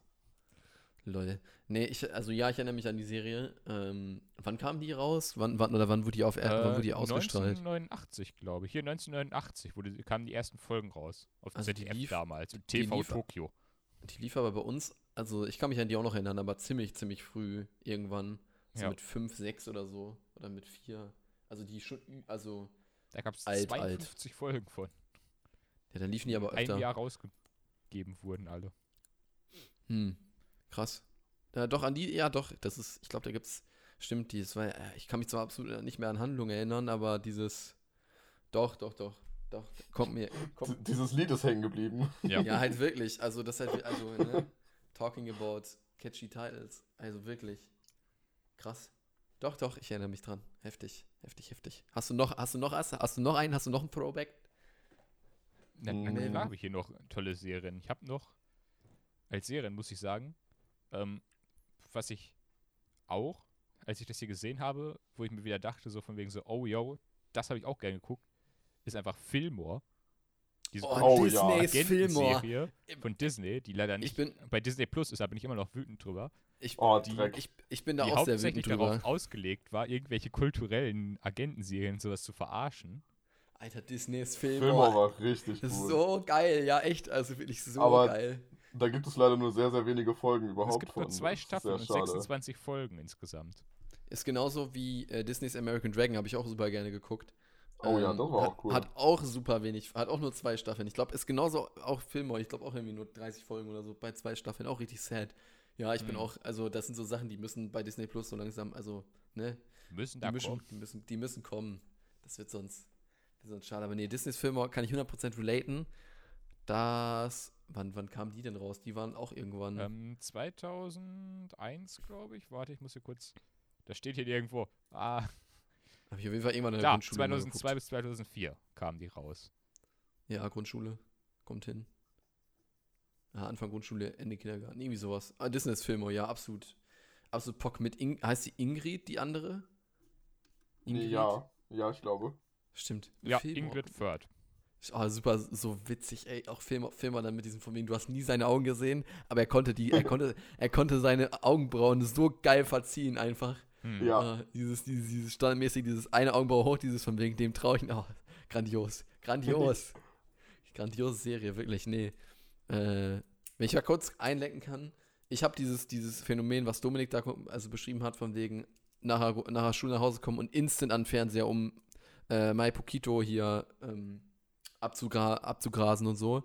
Lol. Nee, ich, also ja, ich erinnere mich an die Serie. Ähm, wann kam die raus? Wann, wann, oder wann wurde die auf Äh, wann wurde die ausgestrahlt? 1989, glaube ich. Hier 1989 wurde, kamen die ersten Folgen raus. Auf Also die ZDF lief- damals. Und TV lief- Tokio. Die lief aber bei uns, also ich kann mich an die auch noch erinnern, aber ziemlich, ziemlich früh irgendwann. So Ja. mit 5, 6 oder so. Oder mit 4. Also die schon, also, Da gab es Alt, alt. 52 Folgen von. ja, dann liefen die aber Ein öfter. Jahr rausgegeben wurden alle. Hm, krass. Ja, doch, an die, ja doch, das ist, ich glaube, da gibt's, stimmt, dieses, weil, äh, ich kann mich zwar absolut nicht mehr an Handlungen erinnern, aber dieses, doch, doch, doch, doch, kommt mir, kommt, dieses Lied ist hängen geblieben. Ja. ja, halt wirklich, also das halt, also, ne, talking about catchy titles, also wirklich, krass. Doch, doch, ich erinnere mich dran, heftig, heftig, heftig. Hast du noch, hast du noch, hast, hast du noch einen, hast du noch einen Throwback? Na, na habe ich hier noch tolle Serien. Ich habe noch, als Serien muss ich sagen, ähm, was ich auch, als ich das hier gesehen habe, wo ich mir wieder dachte, so von wegen so, oh yo, das habe ich auch gerne geguckt, ist einfach Fillmore. Diese Oh, ja. Disney's Fillmore. Agentenserie von Disney, die leider nicht Ich bin, bei Disney Plus ist, da bin ich immer noch wütend drüber. ich, Oh, Die- Dreck. ich, ich bin da die auch sehr hauptsächlich wütend drüber. darauf ausgelegt war, irgendwelche kulturellen Agentenserien sowas zu verarschen. Alter, Disneys Film Fillmore. war richtig Das ist cool. so geil, ja, echt. Also wirklich so Aber geil. Da gibt es leider nur sehr, sehr wenige Folgen überhaupt es gibt nur von. zwei Staffeln und schade. 26 Folgen insgesamt. Ist genauso wie äh, Disneys American Dragon, habe ich auch super gerne geguckt. Ähm, Oh ja, das war hat, auch cool. Hat auch super wenig, hat auch nur zwei Staffeln. Ich glaube, ist genauso auch Fillmore. Ich glaube auch irgendwie nur 30 Folgen oder so bei zwei Staffeln. Auch richtig sad. Ja, ich bin Mhm. auch, also das sind so Sachen, die müssen bei Disney Plus so langsam, also, ne, Müssen die, da müssen, kommen. die, müssen, die müssen kommen. Das wird sonst, das wird sonst schade. Aber nee, Disneys Fillmore kann ich 100% relaten. Das, wann, wann kamen die denn raus? Die waren auch irgendwann. Ähm, 2001, glaube ich. Warte, ich muss hier kurz. Da steht hier irgendwo. Ah, Habe ich auf jeden Fall irgendwann in der da, Grundschule mal 2002 geguckt. bis 2004 kamen die raus. Ja, Grundschule. Kommt hin. Ja, Anfang Grundschule, Ende Kindergarten. Irgendwie sowas. Ah, Disney's Filmo, ja, absolut. Absolut Pock mit. In heißt die Ingrid, die andere? Nee, ja, ja, ich glaube. Stimmt. Ja, Fillmore. Ingrid Förth. Oh, super, so witzig, ey. Auch Filmer, Filmer dann mit diesem von wegen, du hast nie seine Augen gesehen, aber er konnte die, er konnte, <laughs> er konnte seine Augenbrauen so geil verziehen einfach. Hm. Ja. Ah, dieses, dieses, dieses standardmäßig, dieses eine Augenbraue hoch, dieses von wegen dem traue ich. Oh, grandios. Grandios. Grandiose Serie, wirklich, nee. Äh, wenn ich mal kurz einlenken kann, ich habe dieses, dieses Phänomen, was Dominik da also beschrieben hat, von wegen nachher, nachher Schule nach Hause kommen und instant an den Fernseher, um äh, My Pokito hier ähm, abzugra abzugrasen und so.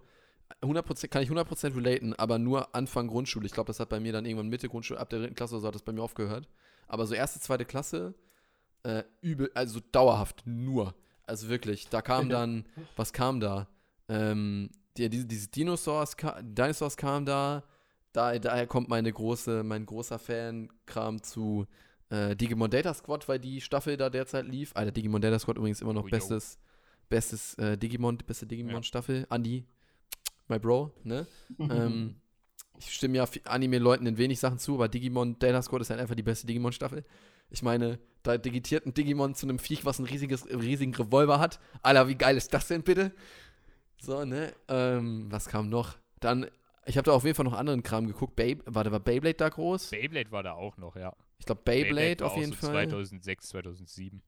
100%, kann ich 100% relaten, aber nur Anfang Grundschule. Ich glaube, das hat bei mir dann irgendwann Mitte Grundschule, ab der dritten Klasse oder so hat das bei mir aufgehört. Aber so erste, zweite Klasse, äh, übel, also dauerhaft nur. Also wirklich, da kam dann, was kam da? Ähm, die, diese, diese Dinosaurs, Dinosaurs kam da, da, daher kommt meine große, mein großer Fan-Kram zu Äh, Digimon Data Squad, weil die Staffel da derzeit lief. Alter, Digimon Data Squad übrigens immer noch Oh, bestes, bestes äh, Digimon, beste Digimon-Staffel. Andi, my bro, ne? ähm, ich stimme ja Anime-Leuten in wenig Sachen zu, aber Digimon Data Squad ist halt einfach die beste Digimon-Staffel. Ich meine, da digitiert ein Digimon zu einem Viech, was einen riesiges, riesigen Revolver hat. Alter, wie geil ist das denn bitte? So, ne? Ähm, was kam noch? Dann, ich habe da auf jeden Fall noch anderen Kram geguckt. Babe, warte, war Beyblade da groß? Beyblade war da auch noch, ja. Ich glaube, Beyblade, war auf auch jeden so Fall. 2006, 2007.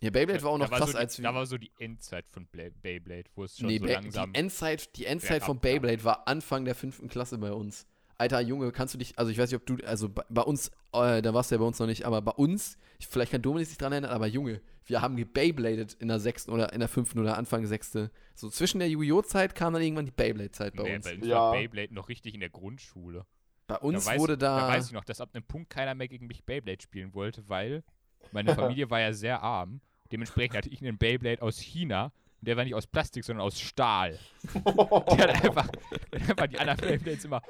Ja, Beyblade war auch noch krass so die, als Da war so die Endzeit von Bla- Beyblade, wo es schon Nee, so langsam. die Endzeit, die Endzeit von Beyblade war Anfang der fünften Klasse bei uns. Alter Junge, kannst du dich, also ich weiß nicht, ob du, also bei, bei uns, äh, da warst du ja bei uns noch nicht, aber bei uns, ich, vielleicht kann Dominik sich dran erinnern, aber Junge, wir haben gebeyblades in der sechsten oder in der fünften oder Anfang sechste. So zwischen der Yu-Gi-Oh! Zeit kam dann irgendwann die Beyblade-Zeit bei nee, uns. bei uns Ja. war Beyblade noch richtig in der Grundschule. Bei uns da weiß, wurde da, Da weiß ich noch, dass ab einem Punkt keiner mehr gegen mich Beyblade spielen wollte, weil meine <laughs> Familie war ja sehr arm. Dementsprechend hatte ich einen Beyblade aus China. Und der war nicht aus Plastik, sondern aus Stahl. <laughs> Der hat einfach, der hat einfach die anderen Beyblades immer.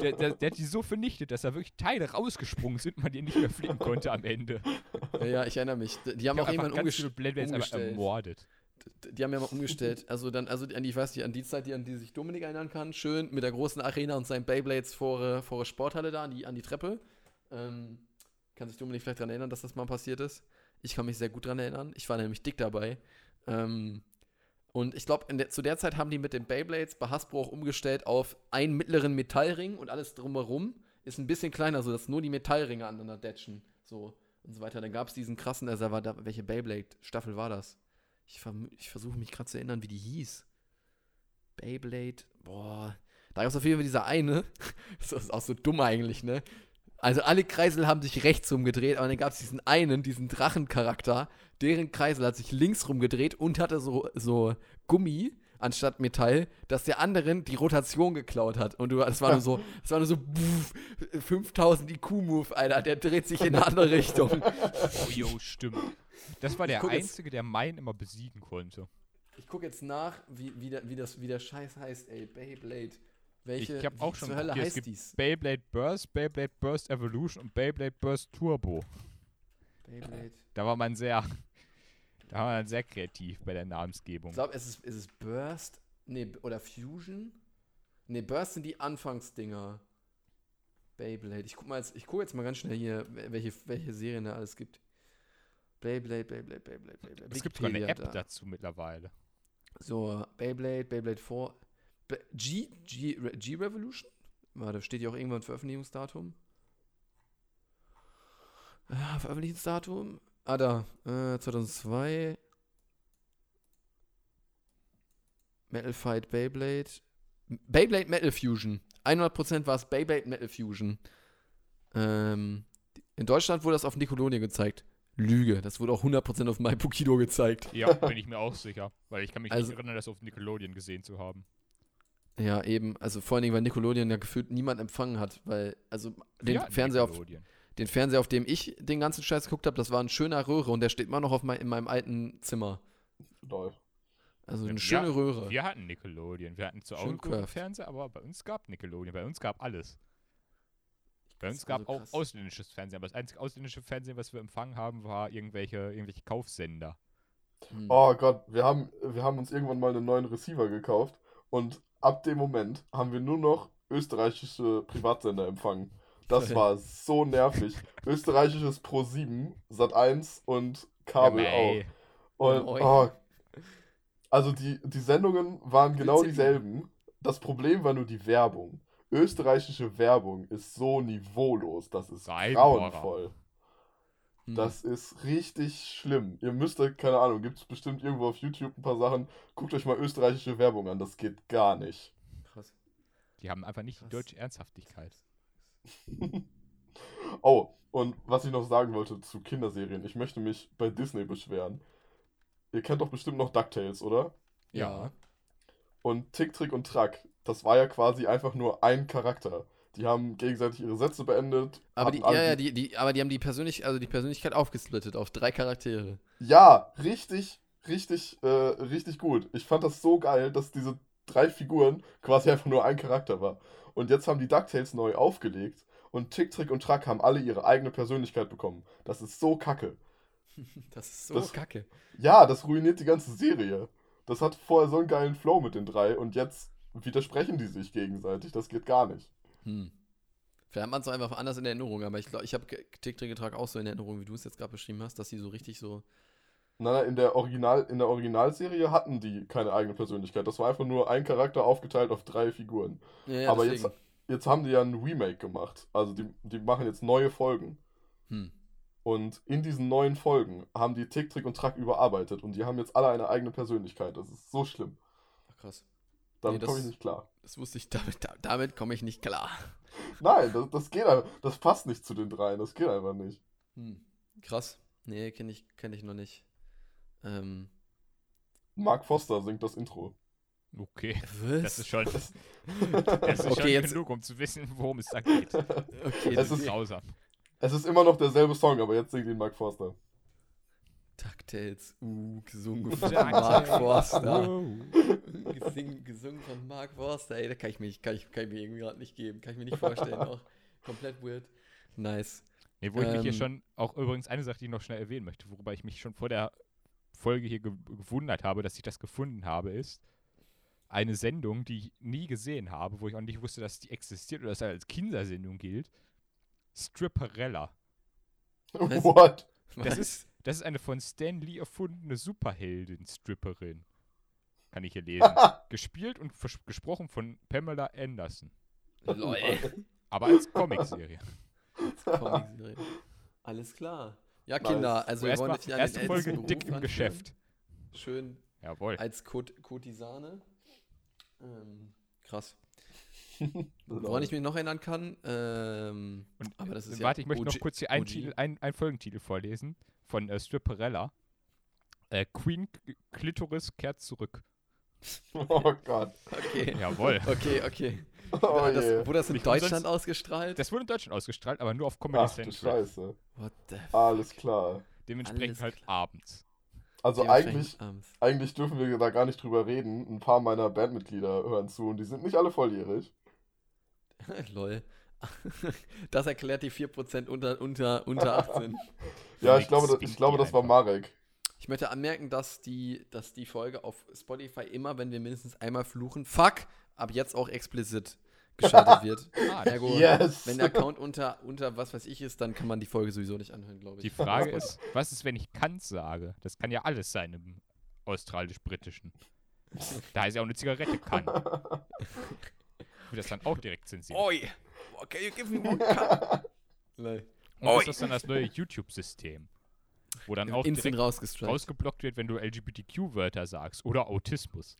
Der, der, der hat die so vernichtet, dass da wirklich Teile rausgesprungen sind und man die nicht mehr flicken konnte am Ende. ja, ich erinnere mich. Die, haben Der auch hat einfach irgendwann ganz viele umgest Beyblades einfach umgestellt. ermordet. Die haben ja mal umgestellt. Also dann, also an die, ich weiß nicht, an die Zeit, die, an die sich Dominik erinnern kann, schön mit der großen Arena und seinen Beyblades vor, äh, vor der Sporthalle da, an die, an die Treppe. Ähm, kann sich Dominik vielleicht daran erinnern, dass das mal passiert ist. Ich kann mich sehr gut daran erinnern. Ich war nämlich dick dabei. Ähm, und ich glaube, zu der Zeit haben die mit den Beyblades bei Hasbro auch umgestellt auf einen mittleren Metallring und alles drumherum ist ein bisschen kleiner, sodass nur die Metallringe aneinander datchen. So und so weiter. Dann gab es diesen krassen, also war da, welche Beyblade-Staffel war das? Ich, ich versuche mich gerade zu erinnern, wie die hieß. Beyblade, boah. Da gab es auf jeden Fall dieser eine. <laughs> das ist auch so dumm eigentlich, ne? Also alle Kreisel haben sich rechts rumgedreht, aber dann gab es diesen einen, diesen Drachencharakter, deren Kreisel hat sich links rumgedreht und hatte so, so Gummi anstatt Metall, dass der anderen die Rotation geklaut hat. Und du, das war nur so, <laughs> das war nur so buff, 5000 IQ-Move, Alter, der dreht sich in eine andere Richtung. Oh, jo, stimmt. Das war der guck jetzt- Einzige, der meinen immer besiegen konnte. Ich gucke jetzt nach, wie, wie, der, wie, das, wie der Scheiß heißt, ey. Beyblade. Welche ich habe auch schon Hölle heißt gibt dies? Beyblade Burst, Beyblade Burst Evolution und Beyblade Burst Turbo. Beyblade. Da war man sehr, da war man sehr kreativ bei der Namensgebung. Ich glaube, es ist, ist es Burst? Nee, oder Fusion? Nee, Burst sind die Anfangsdinger. Beyblade. Ich guck mal jetzt, ich guck jetzt mal ganz schnell hier, wel- welche, welche Serien da alles gibt. Beyblade, Beyblade, Beyblade, Beyblade. es gibt sogar eine App da. dazu mittlerweile. So, Beyblade, Beyblade 4. G, G, G Revolution? Warte, steht hier auch irgendwann Veröffentlichungsdatum? Ah, Veröffentlichungsdatum? Ah, da. Äh, 2002. Metal Fight Beyblade. Beyblade Metal Fusion. 100% war es Beyblade Metal Fusion. Ähm, in Deutschland wurde das auf Nickelodeon gezeigt. Lüge. Das wurde auch 100% auf MyPokido gezeigt. Ja, bin ich mir auch sicher. Weil ich kann mich Also- nicht erinnern, das auf Nickelodeon gesehen zu haben. Ja, eben. Also vor allen Dingen, weil Nickelodeon ja gefühlt niemand empfangen hat, weil, also den hatten Fernseher, auf, den Fernseher, auf dem ich den ganzen Scheiß geguckt habe, das war ein schöner Röhre und der steht immer noch auf mein, in meinem alten Zimmer. Lol. Also Ja, eine wir- schöne Röhre. Wir hatten Nickelodeon. Wir hatten zu Hause. Fernseher, aber bei uns gab Nickelodeon. Bei uns gab alles. Bei uns gab so auch krass. ausländisches Fernsehen. Aber das einzige ausländische Fernsehen, was wir empfangen haben, war irgendwelche, irgendwelche Kaufsender. Hm. Oh Gott, wir haben, wir haben uns irgendwann mal einen neuen Receiver gekauft und ab dem Moment haben wir nur noch österreichische Privatsender empfangen. Das <laughs> war so nervig. Österreichisches Pro7, Sat1 und Kabel Ja, auch. Und, oh, also die, die Sendungen waren genau dieselben. Das Problem war nur die Werbung. Österreichische Werbung ist so niveaulos, das ist grauenvoll. Hm. Das ist richtig schlimm. Ihr müsstet, keine Ahnung, gibt es bestimmt irgendwo auf YouTube ein paar Sachen. Guckt euch mal österreichische Werbung an, das geht gar nicht. Krass. Die haben einfach nicht die deutsche Ernsthaftigkeit. <laughs> Oh, und was ich noch sagen wollte zu Kinderserien, ich möchte mich bei Disney beschweren. Ihr kennt doch bestimmt noch DuckTales, oder? Ja. Und Tick, Trick und Track, das war ja quasi einfach nur ein Charakter. Die haben gegenseitig ihre Sätze beendet. Aber die, ja, ja, die, die, aber die haben die, Persönlich, also die Persönlichkeit aufgesplittet auf drei Charaktere. Ja, richtig, richtig, äh, richtig gut. Ich fand das so geil, dass diese drei Figuren quasi einfach nur ein Charakter war. Und jetzt haben die DuckTales neu aufgelegt und Tick, Trick und Track haben alle ihre eigene Persönlichkeit bekommen. Das ist so kacke. <laughs> Das ist so Das- kacke. Ja, das ruiniert die ganze Serie. Das hat vorher so einen geilen Flow mit den drei und jetzt widersprechen die sich gegenseitig. Das geht gar nicht. Hm. Vielleicht hat man es einfach anders in Erinnerung, aber ich glaube, ich habe Tick-Trick-Getrag auch so in Erinnerung, wie du es jetzt gerade beschrieben hast, dass sie so richtig so. Nein, nein, in der, Original, in der Originalserie hatten die keine eigene Persönlichkeit. Das war einfach nur ein Charakter aufgeteilt auf drei Figuren. Ja, ja, Aber deswegen. jetzt, jetzt haben die ja ein Remake gemacht. Also die, die machen jetzt neue Folgen. Hm. Und in diesen neuen Folgen haben die Tick, Trick und Track überarbeitet und die haben jetzt alle eine eigene Persönlichkeit. Das ist so schlimm. Ach, krass. Damit Nee, komme ich nicht klar. Das wusste ich, damit, da- damit komme ich nicht klar. Nein, das, das geht einfach. Das passt nicht zu den dreien. Das geht einfach nicht. Hm. Krass. Nee, kenne ich, kenn ich noch nicht. Ähm, Mark Foster singt das Intro. Okay. was? Das ist schon, <laughs> das Okay, ist schon jetzt- genug, um zu wissen, worum es da geht. <laughs> Okay, Es das ist- ist Grausam. Es ist immer noch derselbe Song, aber jetzt singt ihn Mark Foster. DuckTales. Uh, gesungen von. Mark Forster. Wow. Gesing, gesungen von Mark Forster. Ey, da kann ich, mich, kann ich, kann ich mir irgendwie gerade nicht geben. Kann ich mir nicht vorstellen. Auch komplett weird. Nice. Nee, wo ich mich hier Ähm. schon, auch übrigens eine Sache, die ich noch schnell erwähnen möchte, worüber ich mich schon vor der Folge hier ge gewundert habe, dass ich das gefunden habe, ist eine Sendung, die ich nie gesehen habe, wo ich auch nicht wusste, dass die existiert oder dass sie als Kindersendung gilt. Stripperella. Was? What? Das Was? ist, das ist eine von Stan Lee erfundene Superheldin-Stripperin. Kann ich hier lesen. <laughs> Gespielt und gesprochen von Pamela Anderson. Lol. Aber als Comicserie. Comicserie. Alles klar. Ja. Kinder, also wir wollen an erste Folge dick im. Geschäft. Schön Jawohl. als Kot Kotisane. Ähm, krass. <laughs> Woran ich mich noch erinnern kann, ähm, Und, aber das ist ja Warte, ich möchte noch kurz hier einen. Titel, einen, einen Folgentitel vorlesen von äh, Stripperella. Äh, Queen Clitoris kehrt zurück. Oh Gott. okay. Jawohl. Okay, okay. Oh das, wurde das in Nicht Deutschland ausgestrahlt? Das wurde in Deutschland ausgestrahlt, aber nur auf Comedy Ach du Central. Scheiße. What the Alles klar. Dementsprechend Alles halt klar. abends. Also eigentlich, abends. eigentlich dürfen wir da gar nicht drüber reden. Ein paar meiner Bandmitglieder hören zu und die sind nicht alle volljährig. <laughs> Lol. Das erklärt die 4% unter, unter, unter 18. <laughs> Ja, ich glaube, das, ich glaube, das war. Marek. Ich möchte anmerken, dass die, dass die Folge auf Spotify immer, wenn wir mindestens einmal fluchen, fuck, ab jetzt auch explizit geschaltet wird. <laughs> Ah, Ergo, Yes! wenn der Account unter, unter was weiß ich ist, dann kann man die Folge sowieso nicht anhören, glaube ich. Die Frage ist, was ist, wenn ich Kant sage? Das kann ja alles sein im australisch-britischen. Da heißt ja auch eine Zigarette Kant. <laughs> Wird das dann auch direkt zensiert? Oi! Okay, you give me cup. <laughs> Lol. Und Oi. ist das dann das neue YouTube-System? Wo dann auch Instant rausgeblockt wird, wenn du LGBTQ-Wörter sagst oder Autismus.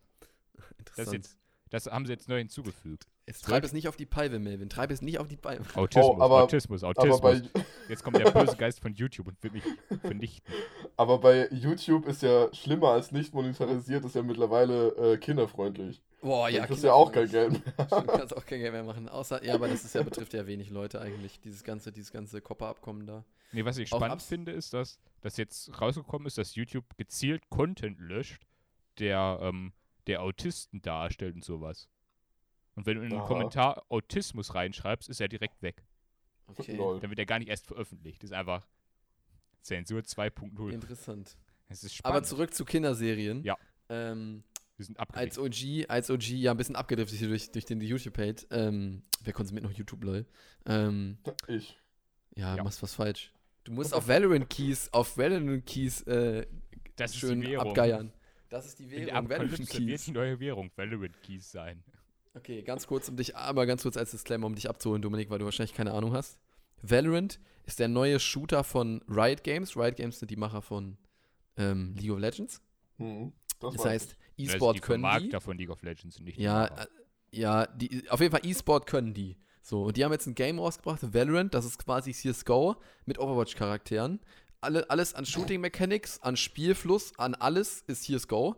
Das, Interessant. jetzt, das haben sie jetzt neu hinzugefügt. Jetzt treib es nicht auf die Palme, Melvin. Treib es nicht auf die Palme. <laughs> Autismus, aber- Autismus, Aber Autismus. bei, Jetzt kommt der <laughs> böse Geist von YouTube und will mich vernichten. aber bei YouTube ist ja schlimmer als nicht monetarisiert, ist ja mittlerweile äh, kinderfreundlich. Boah, Ja, du ja auch kein Geld mehr. Du kannst auch kein Geld mehr machen. Außer, ja, aber das ist ja, betrifft ja wenig Leute eigentlich, dieses ganze, dieses ganze Copper-Abkommen da. Nee, was ich Auch spannend finde, ist, dass, dass jetzt rausgekommen ist, dass YouTube gezielt Content löscht, der, ähm, der Autisten darstellt und sowas. Und wenn du in einen Aha. Kommentar Autismus reinschreibst, ist er direkt weg. Okay. Lol. Dann wird er gar nicht erst veröffentlicht. Das ist einfach Zensur 2.0. Interessant. Es ist spannend. Aber zurück zu Kinderserien. Ja. Ähm, Wir sind als abgedeckt. OG, als OG ja ein bisschen abgedriftet hier durch, durch den YouTube-Hate. Ähm, wer konsumiert noch YouTube, lol? Ähm, Ich. ja, Ja. machst was falsch. Du musst auf Valorant Keys, auf Valorant Keys äh, Das ist schön die Währung. abgeiern. Das ist die In Währung, Valorant Apokalypse wird Keys. die neue Währung Valorant Keys sein. Okay, ganz kurz um dich, aber ganz kurz als Disclaimer, um dich abzuholen, Dominik, weil du wahrscheinlich keine Ahnung hast. Valorant ist der neue Shooter von Riot Games. Riot Games sind die Macher von ähm, League of Legends. Mhm. Das, weiß heißt, Das ist E-Sport die können die. Vermarkter von League of Legends nicht Ja, äh, ja, die, auf jeden Fall E-Sport können die. So, und die haben jetzt ein Game rausgebracht, Valorant, das ist quasi CSGO mit Overwatch-Charakteren. Alle, alles an Shooting-Mechanics, an Spielfluss, an alles ist CSGO.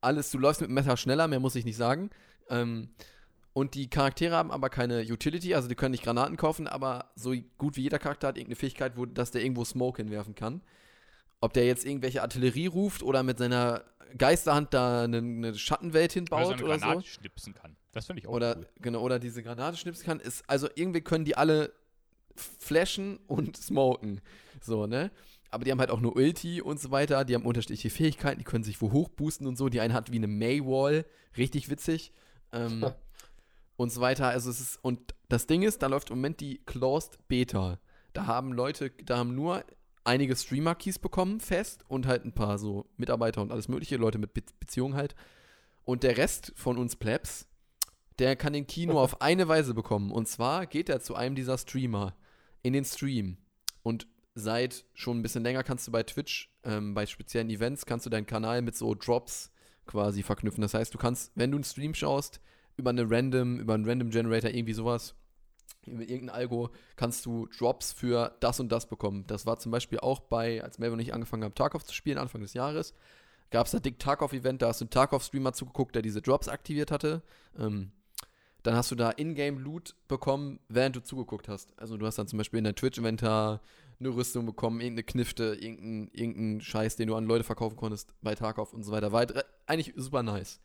Alles, du läufst mit dem Messer schneller, mehr muss ich nicht sagen. Ähm, und die Charaktere haben aber keine Utility, also die können nicht Granaten kaufen, aber so gut wie jeder Charakter hat irgendeine Fähigkeit, wo, dass der irgendwo Smoke hinwerfen kann. Ob der jetzt irgendwelche Artillerie ruft oder mit seiner Geisterhand da eine, eine Schattenwelt Oder so hinbaut eine oder Granate so. schnipsen kann. Das finde ich auch Oder, cool. genau, oder diese Granate schnipsen kann. Ist, also irgendwie können die alle flashen und <laughs> smoken. So, ne? Aber die haben halt auch nur Ulti und so weiter. Die haben unterschiedliche Fähigkeiten. Die können sich wo hochboosten und so. Die eine hat wie eine Maywall. Richtig witzig. Ähm, und so weiter. Also es ist, und das Ding ist, da läuft im Moment die Closed Beta. Da haben Leute, da haben nur einige Streamer-Keys bekommen, fest, und halt ein paar so Mitarbeiter und alles mögliche, Leute mit Be Beziehungen halt. Und der Rest von uns Plebs, der kann den Key nur auf <laughs> eine Weise bekommen. Und zwar geht er zu einem dieser Streamer in den Stream. Und seit schon ein bisschen länger kannst du bei Twitch, ähm, bei speziellen Events, kannst du deinen Kanal mit so Drops quasi verknüpfen. Das heißt, du kannst, wenn du einen Stream schaust, über eine Random, über einen Random Generator, irgendwie sowas, mit irgendeinem Algo, kannst du Drops für das und das bekommen. Das war zum Beispiel auch bei, als Melvin und ich angefangen haben, Tarkov zu spielen, Anfang des Jahres, gab es da Dick Tarkov-Event, da hast du einen Tarkov-Streamer zugeguckt, der diese Drops aktiviert hatte. Ähm, dann hast du da Ingame-Loot bekommen, während du zugeguckt hast. Also du hast dann zum Beispiel in der Twitch-Inventar eine Rüstung bekommen, irgendeine Knifte, irgendeinen irgendein Scheiß, den du an Leute verkaufen konntest bei Tarkov und so weiter. War eigentlich super nice.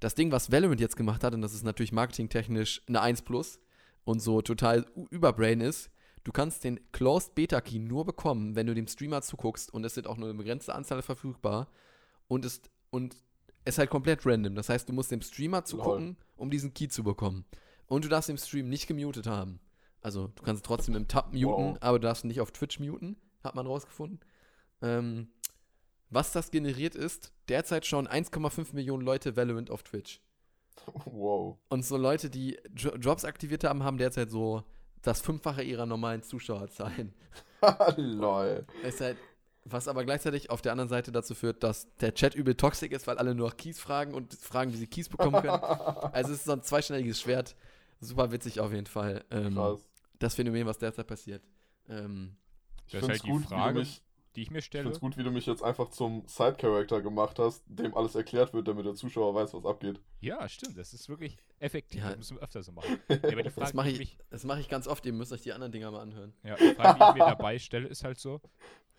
Das Ding, was Valorant jetzt gemacht hat, und das ist natürlich marketingtechnisch eine 1 plus und so total überbrain ist, du kannst den Closed Beta Key nur bekommen, wenn du dem Streamer zuguckst und es sind auch nur eine begrenzte Anzahl verfügbar und es, und es ist halt komplett random. Das heißt, du musst dem Streamer zugucken, um diesen Key zu bekommen. Und du darfst den Stream nicht gemutet haben. Also du kannst trotzdem im Tab muten, Wow. aber du darfst nicht auf Twitch muten, hat man rausgefunden. Ähm, was das generiert ist, derzeit schauen 1,5 Millionen Leute Valorant auf Twitch. <laughs> Wow. Und so Leute, die Jo- Jobs aktiviert haben, haben derzeit so das Fünffache ihrer normalen Zuschauerzahlen. <laughs> Lol. Ist halt, was aber gleichzeitig auf der anderen Seite dazu führt, dass der Chat übel toxisch ist, weil alle nur nach Keys fragen und fragen, wie sie Keys bekommen können. <laughs> also es ist so ein zweischneidiges Schwert. Super witzig auf jeden Fall. Ähm, Krass. das Phänomen, was derzeit passiert. Ähm, Ich Das ist finde halt es die gut, wie Frage, du mich, die ich mir ich stelle. find's gut, wie du mich jetzt einfach zum Side-Character gemacht hast, dem alles erklärt wird, damit der Zuschauer weiß, was abgeht. Ja, stimmt. Das ist wirklich effektiv. Ja. Das müssen wir öfter so machen. <laughs> Ja, aber die Frage, das mache ich, mich, das mach ich ganz oft. Ihr müsst euch die anderen Dinger mal anhören. ja, die Frage, die ich mir <laughs> dabei stelle, ist halt so,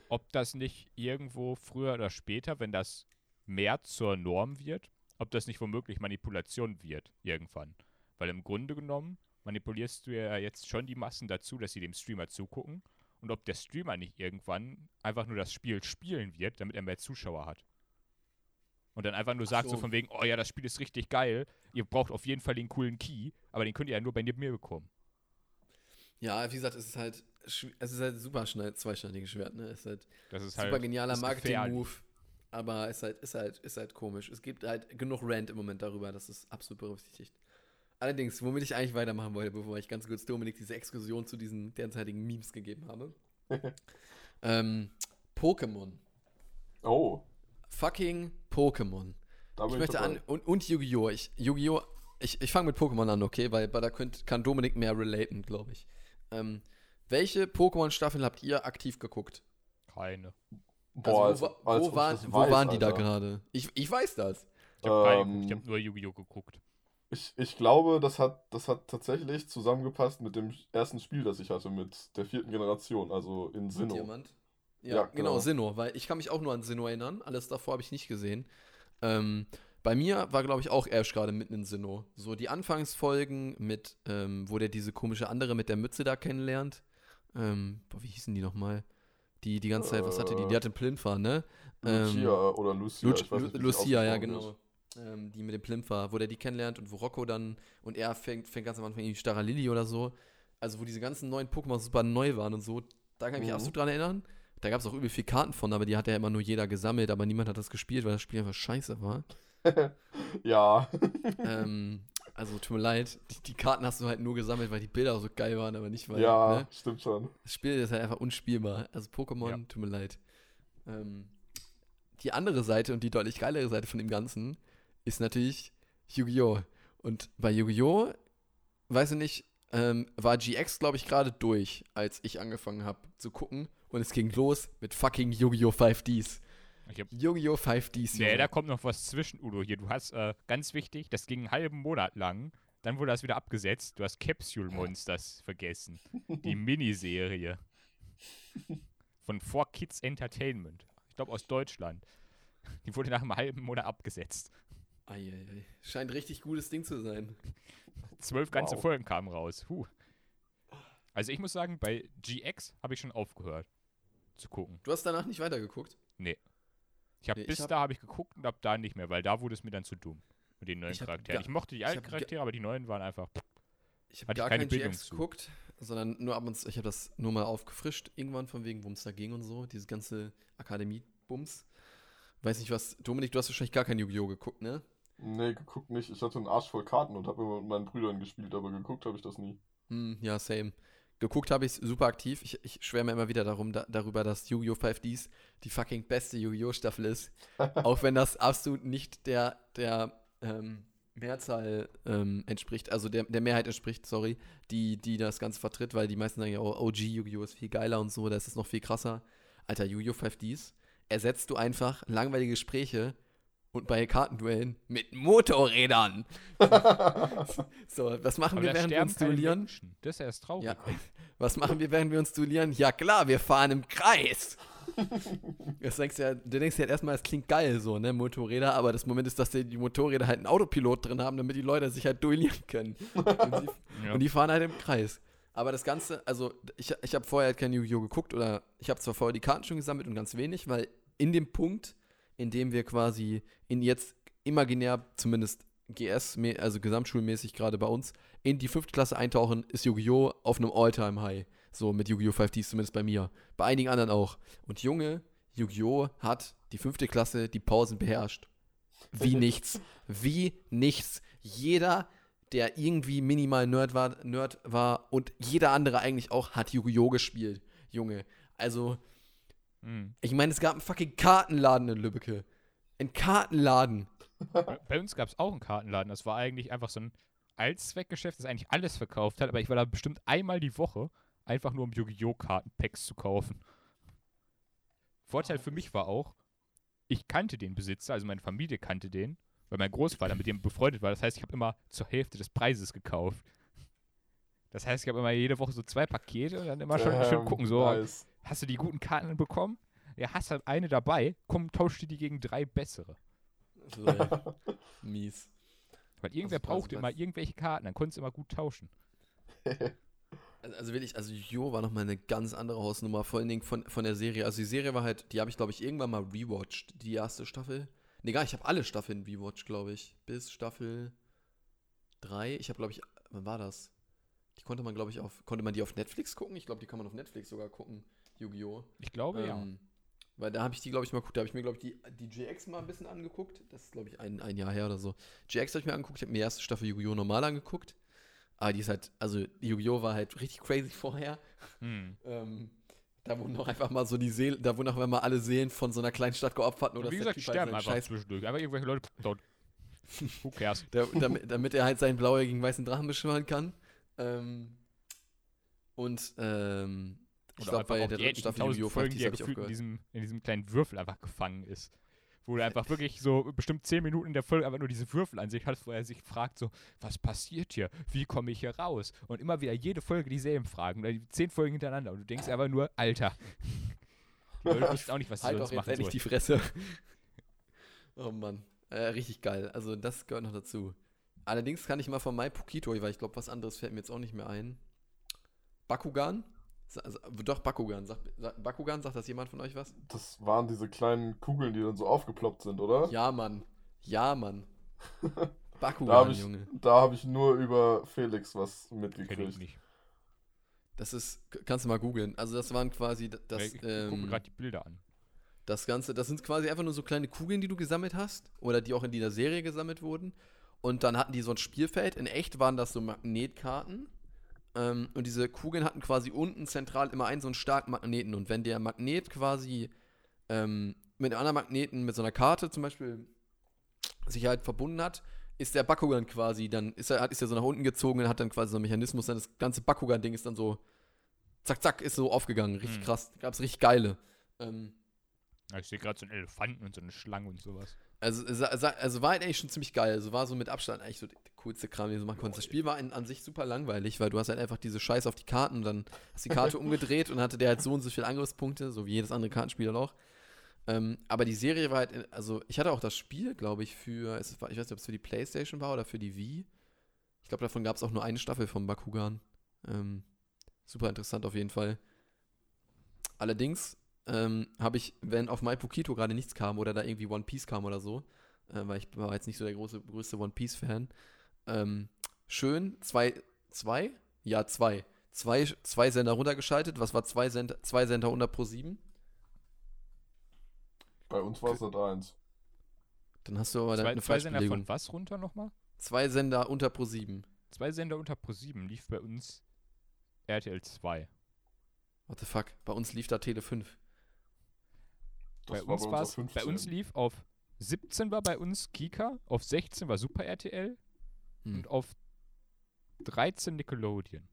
ob das nicht irgendwo früher oder später, wenn das mehr zur Norm wird, ob das nicht womöglich Manipulation wird irgendwann. Weil im Grunde genommen manipulierst du ja jetzt schon die Massen dazu, dass sie dem Streamer zugucken und ob der Streamer nicht irgendwann einfach nur das Spiel spielen wird, damit er mehr Zuschauer hat. Und dann einfach nur sagt so. so. von wegen, oh ja, das Spiel ist richtig geil, ihr braucht auf jeden Fall den coolen Key, aber den könnt ihr ja nur bei mir bekommen. Ja, wie gesagt, es ist halt, es ist halt super schnell, zweischneidiges Schwert, ne? Es ist halt Das ist super halt genialer Marketing-Move. Aber es ist halt, ist halt, ist halt komisch. Es gibt halt genug Rant im Moment darüber, das ist absolut berücksichtigt. Allerdings, womit ich eigentlich weitermachen wollte, bevor ich ganz kurz Dominik diese Exkursion zu diesen derzeitigen Memes gegeben habe. <laughs> ähm, Pokémon. Oh, Fucking Pokémon. da Ich ich, möchte dabei. an, und, und Yu-Gi-Oh! Ich, Yu-Gi-Oh! Ich, ich fange mit Pokémon an, okay? Weil, weil da könnt, kann Dominik mehr relaten, glaube ich. Ähm, welche Pokémon-Staffeln habt ihr aktiv geguckt? keine. Boah, also, als, wo, als wo, ob ich waren, wo weiß, waren die da Alter. gerade? Ich, ich weiß das. Ich habe keine Ähm, geguckt, ich habe nur Yu-Gi-Oh! geguckt. Ich, ich glaube, das hat, das hat tatsächlich zusammengepasst mit dem ersten Spiel, das ich hatte, mit der vierten Generation, also in Sinnoh. Diamant. Ja, Ja, genau, genau. Sinnoh, weil ich kann mich auch nur an Sinnoh erinnern. Alles davor habe ich nicht gesehen. Ähm, bei mir war, glaube ich, auch Ash gerade mitten in Sinnoh. So die Anfangsfolgen mit, ähm, wo der diese komische andere mit der Mütze da kennenlernt. Ähm, boah, wie hießen die nochmal? Die die ganze Zeit, was hatte die? Die Äh, hatte einen Plinfer, ne? Lucia oder Lucia, Lu ich weiß nicht, Lucia, ja, genau. Ähm, die mit dem Plimfer, wo der die kennenlernt und wo Rocco dann und er fängt, fängt ganz am Anfang irgendwie Starra Lily oder so. Also, wo diese ganzen neuen Pokémon super neu waren und so. Da kann ich mich Mhm. absolut dran erinnern. Da gab es auch übel viel Karten von, aber die hat ja immer nur jeder gesammelt, aber niemand hat das gespielt, weil das Spiel einfach scheiße war. <laughs> ja, ähm, also, tut mir leid, die, die Karten hast du halt nur gesammelt, weil die Bilder so geil waren, aber nicht, weil. ja, Ne? stimmt schon. Das Spiel ist halt einfach unspielbar. Also Pokémon, Ja. tut mir leid. Ähm, die andere Seite und die deutlich geilere Seite von dem Ganzen ist natürlich Yu-Gi-Oh! Und bei Yu-Gi-Oh! weiß ich nicht, ähm, war GX, glaube ich, gerade durch, als ich angefangen habe zu gucken. Und es ging los mit fucking Yu-Gi-Oh! 5Ds. Ich hab, Yu-Gi-Oh! 5Ds. nee, Junge. da kommt noch was zwischen, Udo. Hier, du hast, äh, ganz wichtig, das ging einen halben Monat lang. Dann wurde das wieder abgesetzt. Du hast Capsule Monsters vergessen. Die Miniserie. Von 4 Kids Entertainment. Ich glaube aus Deutschland. Die wurde nach einem halben Monat abgesetzt. Eieiei. Scheint richtig gutes Ding zu sein. Zwölf ganze Wow. Folgen kamen raus. Huh. Also ich muss sagen, bei GX habe ich schon aufgehört zu gucken. Du hast danach nicht weitergeguckt? Ich habe Nee, ich bis hab- da habe ich geguckt und ab da nicht mehr, weil da wurde es mir dann zu dumm mit den neuen Ich Charakteren. ich mochte die alten Charaktere, aber die neuen waren einfach. Ich habe gar keine kein Bildung GX zu. geguckt, sondern nur ab und zu, ich habe das nur mal aufgefrischt, irgendwann von wegen, worum es da ging und so, dieses ganze Akademie-Bums. Weiß nicht was, Dominik, du hast wahrscheinlich gar kein Yu-Gi-Oh! geguckt, ne? Nee, geguckt nicht. Ich hatte einen Arsch voll Karten und habe immer mit meinen Brüdern gespielt, aber geguckt habe ich das nie. Hm, ja, same. Geguckt habe ich super aktiv. Ich, ich schwärme immer wieder darum, da, darüber, dass Yu-Gi-Oh! 5Ds die fucking beste Yu-Gi-Oh! Staffel ist. <laughs> Auch wenn das absolut nicht der, der ähm, Mehrzahl ähm, entspricht, also der, der Mehrheit entspricht, sorry, die, die das Ganze vertritt, weil die meisten sagen ja, oh, OG Yu-Gi-Oh! ist viel geiler und so, das ist noch viel krasser. Alter, Yu-Gi-Oh! 5Ds ersetzt du einfach langweilige Gespräche und bei Kartenduellen mit Motorrädern. <laughs> so, was machen Aber wir, während wir uns duellieren? Menschen. Das ist erst traurig. Ja. <laughs> Was machen wir, während wir uns duellieren? Ja klar, wir fahren im Kreis. <laughs> Das denkst du, ja, du denkst ja erstmal, es klingt geil so, ne, Motorräder, aber das Moment ist, dass die, die Motorräder halt einen Autopilot drin haben, damit die Leute sich halt duellieren können. Und die, Ja. und die fahren halt im Kreis. Aber das Ganze, also ich, ich habe vorher halt kein Yu-Gi-Oh! geguckt oder ich habe zwar vorher die Karten schon gesammelt und ganz wenig, weil in dem Punkt, in dem wir quasi in jetzt imaginär zumindest GS, also gesamtschulmäßig gerade bei uns, in die fünfte Klasse eintauchen, ist Yu-Gi-Oh! auf einem All-Time-High. So mit Yu-Gi-Oh! 5Ds zumindest bei mir. Bei einigen anderen auch. Und Junge, Yu-Gi-Oh! hat die fünfte Klasse die Pausen beherrscht. Wie <laughs> nichts. Wie nichts. Jeder, der irgendwie minimal Nerd war, Nerd war und jeder andere eigentlich auch, hat Yu-Gi-Oh! gespielt. Junge. Also, Mhm. ich meine, es gab einen fucking Kartenladen in Lübbecke. Ein Kartenladen. <laughs> Bei- uns gab es auch einen Kartenladen. Das war eigentlich einfach so ein Allzweckgeschäft, das eigentlich alles verkauft hat, aber ich war da bestimmt einmal die Woche, einfach nur um Yu-Gi-Oh! Kartenpacks zu kaufen. Vorteil für mich war auch, ich kannte den Besitzer, also meine Familie kannte den, weil mein Großvater mit dem befreundet war. Das heißt, ich habe immer zur Hälfte des Preises gekauft. Das heißt, ich habe immer jede Woche so zwei Pakete und dann immer schon schön Damn, gucken, so, Nice. Hast du die guten Karten bekommen? Ja, hast du eine dabei, komm, tausch dir die gegen drei bessere. So, <laughs> mies. Weil irgendwer Also quasi brauchte immer irgendwelche Karten, dann konntest du immer gut tauschen. <laughs> Also, also wirklich, also Yu war nochmal eine ganz andere Hausnummer, vor allen Dingen von, von der Serie. Also die Serie war halt, die habe ich glaube ich irgendwann mal rewatcht, die erste Staffel. Nee, gar ich habe alle Staffeln rewatcht, glaube ich. Bis Staffel 3. Ich habe glaube ich, wann war das? Die konnte man glaube ich auf, konnte man die auf Netflix gucken? Ich glaube, die kann man auf Netflix sogar gucken, Yu-Gi-Oh! Ich glaube, ja. Ähm, weil da habe ich die, glaube ich, mal geguckt. Da habe ich mir, glaube ich, die, die GX mal ein bisschen angeguckt. Das ist, glaube ich, ein, ein Jahr her oder so. GX habe ich mir angeguckt. Ich habe mir die erste Staffel Yu-Gi-Oh! normal angeguckt. Aber die ist halt, also Yu-Gi-Oh! war halt richtig crazy <laughs> vorher. Hm. Ähm, da wurden auch einfach mal so die Seelen, da wurden auch mal alle Seelen von so einer kleinen Stadt geopfert. Nur wie der gesagt, die Typ halt sterben seinen einfach Scheiß, zwischendurch. Einfach irgendwelche Leute dort. Who cares? <laughs> der, damit, damit er halt seinen blauäugigen weißen Drachen beschwören kann. Ähm, und ähm, ich glaube, bei der die dritten Staffel Yu-Gi-Oh! Folgen, die er ich gefühlt in diesem, in diesem kleinen Würfel einfach gefangen ist. Wo er einfach <laughs> wirklich so bestimmt zehn Minuten in der Folge einfach nur diese Würfel an sich hat, wo er sich fragt so, was passiert hier? Wie komme ich hier raus? Und immer wieder jede Folge dieselben Fragen. Oder die zehn Folgen hintereinander. Und du denkst einfach nur, Alter. Die Leute <laughs> wissen auch nicht, was sie Halt sonst doch machen endlich die Fresse. <laughs> oh Mann. Äh, richtig geil. Also das gehört noch dazu. Allerdings kann ich mal von Mai Pokito, weil ich glaube, was anderes fällt mir jetzt auch nicht mehr ein. Bakugan? Doch, Bakugan. Sagt, sa- Bakugan, sagt das jemand von euch was? Das waren diese kleinen Kugeln, die dann so aufgeploppt sind, oder? Ja, Mann. Ja, Mann. <laughs> Da habe Bakugan, ich, Junge. da hab ich nur über Felix was Kenn ich mitgekriegt. nicht. Das ist, kannst du mal googeln. Also das waren quasi das, ich gucke mir ähm, gerade die Bilder an. Das Ganze, das sind quasi einfach nur so kleine Kugeln, die du gesammelt hast oder die auch in dieser Serie gesammelt wurden. Und dann hatten die so ein Spielfeld. In echt waren das so Magnetkarten. Ähm, und diese Kugeln hatten quasi unten zentral immer einen so einen starken Magneten. Und wenn der Magnet quasi ähm, mit einem anderen Magneten, mit so einer Karte zum Beispiel, sich halt verbunden hat, ist der Bakugan quasi, dann ist er, ist er so nach unten gezogen und hat dann quasi so einen Mechanismus, dann das ganze Bakugan-Ding ist dann so, zack, zack, ist so aufgegangen. Richtig Hm. krass. Gab es richtig geile. Ähm, Ich sehe gerade so einen Elefanten und so eine Schlange und sowas. Also, also war halt eigentlich schon ziemlich geil. Also war so mit Abstand eigentlich so der coolste Kram, den du so machen konntest. Das Spiel war in, an sich super langweilig, weil du hast halt einfach diese Scheiße auf die Karten und dann hast die Karte <laughs> umgedreht und hatte der halt so und so viele Angriffspunkte, so wie jedes andere Kartenspiel auch. Ähm, aber die Serie war halt, also ich hatte auch das Spiel, glaube ich, für, es war, ich weiß nicht, ob es für die Playstation war oder für die Wii. Ich glaube, davon gab es auch nur eine Staffel von Bakugan. Ähm, super interessant auf jeden Fall. Allerdings ähm, habe ich, wenn auf My Pokito gerade nichts kam oder da irgendwie One Piece kam oder so, äh, weil ich war jetzt nicht so der große, größte One Piece-Fan, ähm, schön zwei, zwei? Ja, zwei. Zwei, zwei Sender runtergeschaltet. Was war zwei Sender, zwei Sender unter Pro 7? Bei uns war es Sat 1. Dann hast du aber dann Zwei, eine zwei Sender von was runter nochmal? Zwei Sender unter Pro 7. Zwei Sender unter Pro7 lief bei uns RTL 2. What the fuck? Bei uns lief da Tele 5. bei war uns bei war uns es, bei uns 15. lief auf 17 war bei uns Kika, auf 16 war Super RTL Hm. und auf 13 Nickelodeon.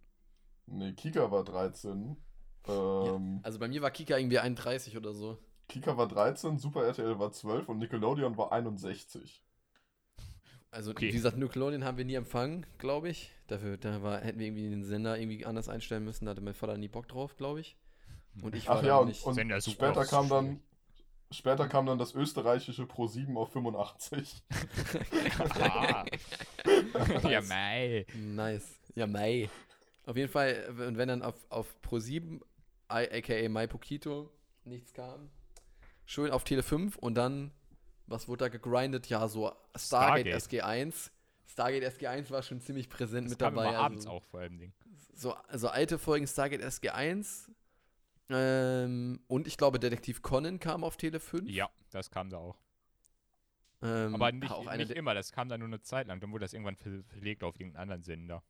Nee, Kika war 13. Ähm, Also bei mir war Kika irgendwie 31 oder so. Kika war 13, Super RTL war 12 und Nickelodeon war 61. Also Okay. wie gesagt, Nickelodeon haben wir nie empfangen, glaube ich. Dafür da war, hätten wir irgendwie den Sender irgendwie anders einstellen müssen. Da hatte mein Vater nie Bock drauf, glaube ich. Und ich war Ach dann ja, und, nicht. und später kam dann später kam dann das österreichische Pro 7 auf 85. Ah. <laughs> ja, mei. Nice. Ja, Mai. Auf jeden Fall, und wenn dann auf, auf Pro 7, aka Mai Pokito, nichts kam, schön auf Tele 5 und dann, was wurde da gegrindet? Ja, so Stargate, Stargate. SG1. Stargate SG1 war schon ziemlich präsent Das mit kam dabei. immer abends also, auch vor allem Ding. So, also alte Folgen Stargate SG1. Ähm, und ich glaube, Detektiv Conan kam auf Tele 5. Ja, das kam da auch. Ähm, Aber nicht, auch eine nicht immer, das kam dann nur eine Zeit lang. Dann wurde das irgendwann ver- verlegt auf irgendeinen anderen Sender.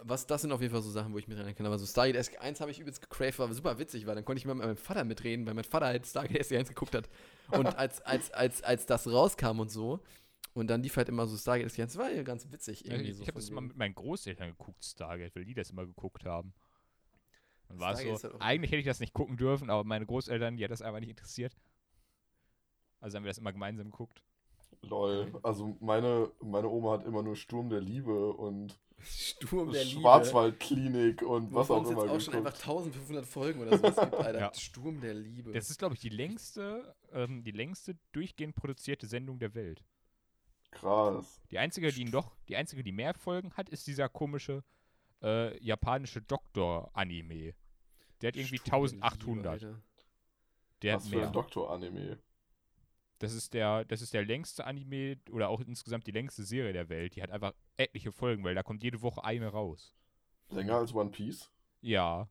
Was, das sind auf jeden Fall so Sachen, wo ich mich erinnern kann. Aber so Stargate SG1 habe ich übelst gecraved, war super witzig, weil dann konnte ich mal mit meinem Vater mitreden, weil mein Vater halt Stargate SG1 geguckt hat. Und <laughs> als, als, als, als das rauskam und so, und dann lief halt immer so Stargate SG1, war ja ganz witzig irgendwie ich so. ich habe das immer wegen. mit meinen Großeltern geguckt, Stargate, weil die das immer geguckt haben. Dann war so, halt eigentlich hätte ich das nicht gucken dürfen, aber meine Großeltern, die hat das einfach nicht interessiert. Also haben wir das immer gemeinsam geguckt. Lol. Also meine, meine Oma hat immer nur Sturm der Liebe und Sturm der Liebe. Schwarzwaldklinik und was auch es immer jetzt auch schon einfach geguckt. 1500 Folgen oder sowas gibt, Alter. <laughs> Ja. Sturm der Liebe. Das ist, glaube ich, die längste, ähm, die längste durchgehend produzierte Sendung der Welt. Krass. Die einzige, die noch, die einzige, die mehr Folgen hat, ist dieser komische äh, japanische Doktor-Anime. Der hat irgendwie Liebe, 1800. Alter. Der Was hat für mehr. ein Doktor-Anime. Das ist der, das ist der längste Anime oder auch insgesamt die längste Serie der Welt. Die hat einfach etliche Folgen, weil da kommt jede Woche eine raus. Länger als One Piece? Ja.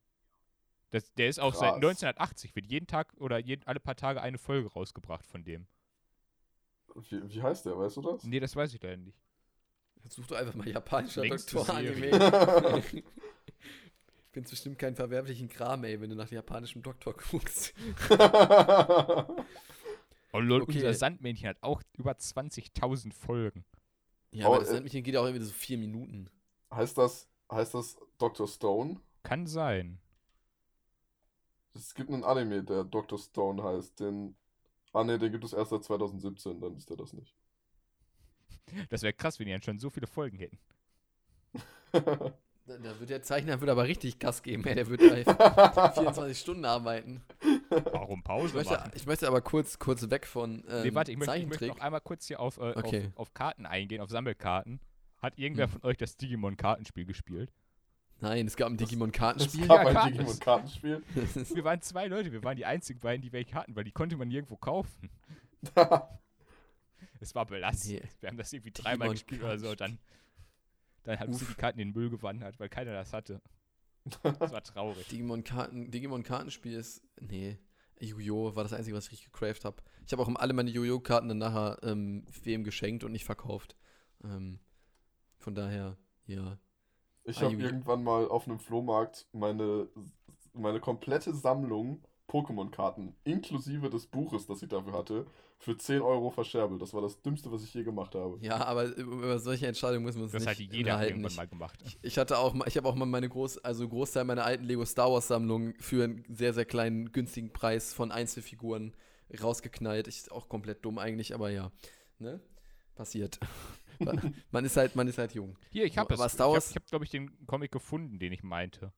Das, der ist auch seit Krass. 1980, wird jeden Tag oder jeden, alle paar Tage eine Folge rausgebracht von dem. Wie, wie heißt der, weißt du das? Nee, das weiß ich leider nicht. Such doch einfach mal japanischer Doktor-Anime. <laughs> Findest bestimmt keinen verwerflichen Kram, ey, wenn du nach japanischem Doktor guckst. <laughs> Oh lol, Okay. unser Sandmännchen hat auch über 20.000 Folgen. Ja, Oh, aber das äh, Sandmännchen geht ja auch irgendwie so vier Minuten. heißt das, heißt das Dr. Stone? Kann sein. Es gibt einen Anime, der Dr. Stone heißt. Den. Ah ne, den gibt es erst seit 2017, dann ist der das nicht. Das wäre krass, wenn die dann schon so viele Folgen hätten. Da, <laughs> da wird der Zeichner wird aber richtig Gas geben, ey. Der wird <laughs> bei 24 Stunden arbeiten. Warum Ich Pause möchte, machen? ich möchte aber kurz, kurz weg von ähm, nee, warte, ich möchte, ich möchte noch einmal kurz hier auf, äh, Okay. auf, auf Karten eingehen, auf Sammelkarten. Hat irgendwer Hm. von euch das Digimon-Kartenspiel gespielt? Nein, es gab ein Es Digimon-Kartenspiel. gab Ja, ein Karten- Digimon-Kartenspiel. <laughs> Wir waren zwei Leute, wir waren die einzigen beiden, die welche hatten, weil die konnte man nirgendwo kaufen. Es war belastend. Nee. Wir haben das irgendwie dreimal gespielt oder so, dann, dann haben sie die Karten in den Müll gewandert, weil keiner das hatte. Das war traurig. <laughs> Digimon-Karten, Digimon-Kartenspiel ist. Nee. Yu-Gi-Oh! war das Einzige, was ich richtig gecraved habe. Ich habe auch alle meine Yu-Gi-Oh!-Karten dann nachher ähm, wem geschenkt und nicht verkauft. Ähm, von daher, ja. Ich Ah, habe irgendwann mal auf einem Flohmarkt meine, meine komplette Sammlung Pokémon-Karten, inklusive des Buches, das ich dafür hatte, für 10 Euro verscherbelt. Das war das Dümmste, was ich je gemacht habe. Ja, aber über solche Entscheidungen müssen wir uns Das nicht hat jeder unterhalten. irgendwann Ich, mal gemacht. ich hatte auch mal, ich habe auch mal meine Groß, also Großteil meiner alten Lego Star Wars Sammlung für einen sehr, sehr kleinen, günstigen Preis von Einzelfiguren rausgeknallt. Ich, auch komplett dumm eigentlich, aber ja. Ne? Passiert. <laughs> man ist halt, man ist halt jung. Hier, ich habe es. Aber Ich Star habe, Wars- hab, glaube ich, den Comic gefunden, den ich meinte.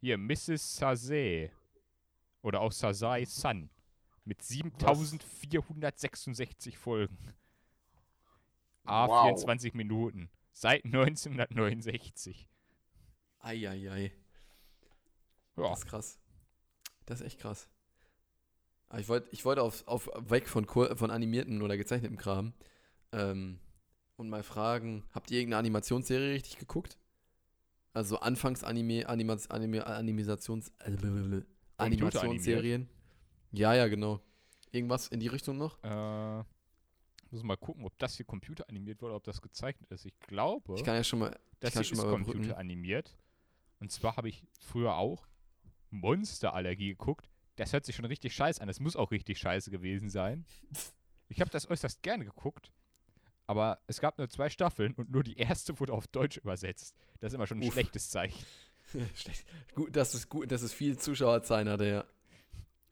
Hier, Mrs. Sazay. Oder auch Sazai Sun. Mit 7466 Folgen. A, Wow. 24 Minuten. Seit 1969. Eieiei. Ja, Das ist krass. Das ist echt krass. Aber ich wollte ich wollt auf, auf weg von, von animierten oder gezeichneten Kram ähm, und mal fragen, habt ihr irgendeine Animationsserie richtig geguckt? Also Anfangs-Anime, Anima, Anime, Animations, äh, blablabla, Animationsserien? Ja, ja, genau. Irgendwas in die Richtung noch? äh, muss mal gucken, ob das hier computeranimiert wurde, ob das gezeichnet ist. Ich glaube, Ich kann ja schon mal. das hier schon ist computeranimiert. Und zwar habe ich früher auch Monsterallergie geguckt. Das hört sich schon richtig scheiße an. Das muss auch richtig scheiße gewesen sein. Ich habe das äußerst gerne geguckt. Aber es gab nur zwei Staffeln und nur die erste wurde auf Deutsch übersetzt. Das ist immer schon ein Uff. schlechtes Zeichen. <laughs> Schlecht. Gut, das ist gut, dass es viel Zuschauerzahlen hatte, ja.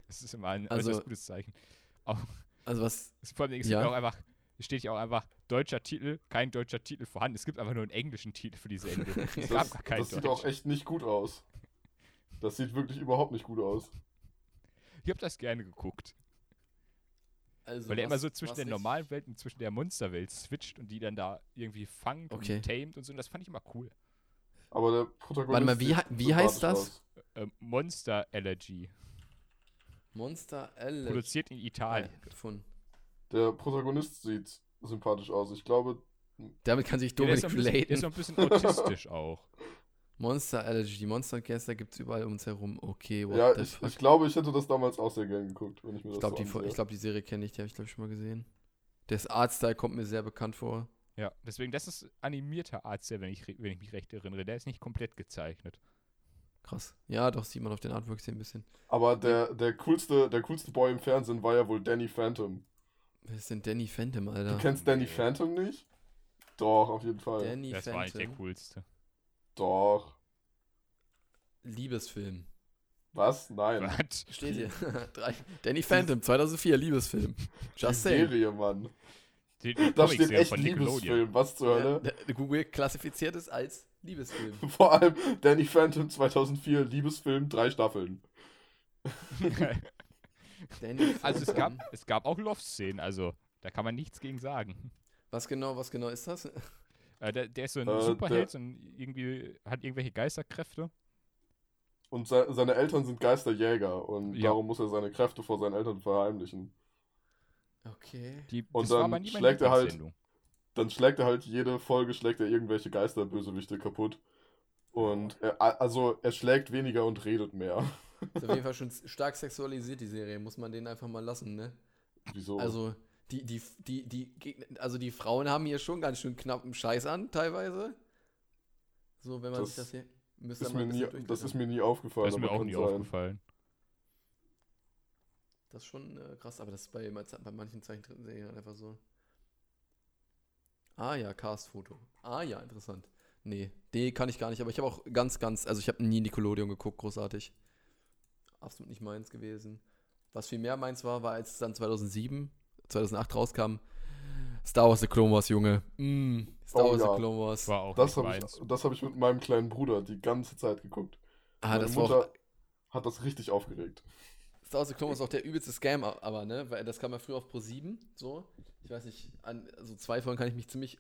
Das ist immer ein Also- gutes Zeichen. Also was. Es, vor allem, es Ja. auch einfach, es steht ja auch einfach deutscher Titel, kein deutscher Titel vorhanden. Es gibt einfach nur einen englischen Titel für die Sendung. <laughs> Es gab Das, gar keinen das sieht auch echt nicht gut aus. Das sieht wirklich überhaupt nicht gut aus. Ich habe das gerne geguckt. Also Weil er immer so zwischen der normalen Welt und zwischen der Monsterwelt switcht und die dann da irgendwie fangt Okay. und tamed und so. Und das fand ich immer cool. Aber der Protagonist. Warte mal, wie wie heißt das? aus. Ähm, Monster Allergy. Monster L. Produziert in Italien. gefunden. Der Protagonist sieht sympathisch aus. Ich glaube, Damit kann sich Ja, Dominik ein bisschen, der ist so relaten. ein bisschen autistisch auch. <laughs> Monster Allergy. Die Monstercaster gibt es überall um uns herum. Okay, what ja, the ich, fuck. ich glaube, ich hätte das damals auch sehr gern geguckt, wenn ich mir das Ich glaube, so die, ich glaub, die Serie kenne ich, die habe ich, glaube ich, schon mal gesehen. Das Artstyle kommt mir sehr bekannt vor. Ja, deswegen, das ist animierter Arzt, wenn ich, wenn ich mich recht erinnere. Der ist nicht komplett gezeichnet. Krass. Ja, doch, sieht man auf den Artworks hier ein bisschen. Aber der, der, coolste, der coolste Boy im Fernsehen war ja wohl Danny Phantom. Wer ist denn Danny Phantom, Alter? Du kennst Danny Nee. Phantom nicht? Doch, auf jeden Fall. Danny Das war nicht der Phantom. coolste. Doch. Liebesfilm. Was? Nein. Was? Steht hier. <laughs> <laughs> Danny Phantom, 2004, Liebesfilm. Die Just saying. Serie, Mann. Die, die Da steht echt. Liebesfilm. Was zur Ja, Hölle? der- Google klassifiziert es als Liebesfilm. <laughs> Vor allem Danny Phantom 2004, Liebesfilm, drei Staffeln. <laughs> Danny also es gab, es gab auch Love-Szenen, also da kann man nichts gegen sagen. Was genau, was genau ist das? Äh, der, der ist so ein Äh, Superheld ein, irgendwie hat irgendwelche Geisterkräfte. Und se seine Eltern sind Geisterjäger und Ja. darum muss er seine Kräfte vor seinen Eltern verheimlichen. Okay. Die, Und das war dann schlägt er halt-. Dann schlägt er halt jede Folge, schlägt er irgendwelche Geisterbösewichte kaputt. Und er, also er schlägt weniger und redet mehr. Ist auf jeden Fall schon <laughs> stark sexualisiert, die Serie. Muss man den einfach mal lassen, ne? Wieso? Also, die, die, die, die, Gegner- also die Frauen haben hier schon ganz schön knappen Scheiß an, teilweise. So, wenn man Das sich das hier. Müsste ist mir nie, das ist mir nie aufgefallen. Das ist mir auch nie sein. aufgefallen. Das ist schon äh, krass, aber das ist bei, bei manchen Zeichentrickserien halt einfach so. Ah ja, Cast-Foto. Ah ja, interessant. Nee, nee, kann ich gar nicht, aber ich habe auch ganz, ganz, also ich habe nie Nickelodeon geguckt, großartig. Absolut nicht meins gewesen. Was viel mehr meins war, war als es dann 2007, 2008 rauskam, Star Wars The Clone Wars, Junge. Mm, Star Oh Wars ja. The Clone Wars. War auch Das habe ich, das hab ich mit meinem kleinen Bruder die ganze Zeit geguckt. Ah, Meine das war auch, Mutter hat das richtig aufgeregt. Star Clone ist auch der übelste Scam, aber, ne? Weil das kam ja früher auf Pro 7, so. Ich weiß nicht, an also zwei Folgen kann ich mich ziemlich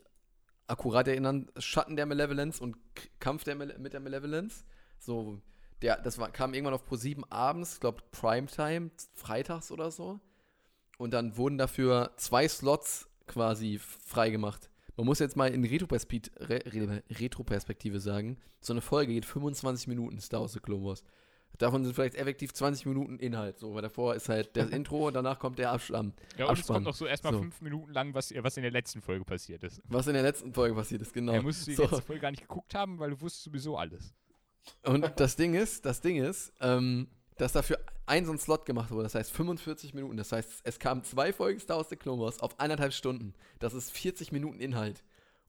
akkurat erinnern. Schatten der Malevolence und Kampf der Male mit der Malevolence. So, der, das war, kam irgendwann auf Pro 7 abends, ich glaube Primetime, freitags oder so. Und dann wurden dafür zwei Slots quasi freigemacht. Man muss jetzt mal in Retroperspekt- Re Re Retroperspektive sagen, so eine Folge geht 25 Minuten, Star Wars The Clone Wars. Davon sind vielleicht effektiv 20 Minuten Inhalt, so, weil davor ist halt das <laughs> Intro und danach kommt der Abschlamm. Ja, und es Abspann. kommt noch so erstmal So. fünf Minuten lang, was, was in der letzten Folge passiert ist. Was in der letzten Folge passiert ist, genau. Er musste die So. letzte Folge gar nicht geguckt haben, weil du wusstest sowieso alles. Und das Ding ist, das Ding ist, ähm, dass dafür ein so ein Slot gemacht wurde, das heißt 45 Minuten. Das heißt, es kamen zwei Folgen Star Wars The Clone Wars auf eineinhalb Stunden. Das ist 40 Minuten Inhalt.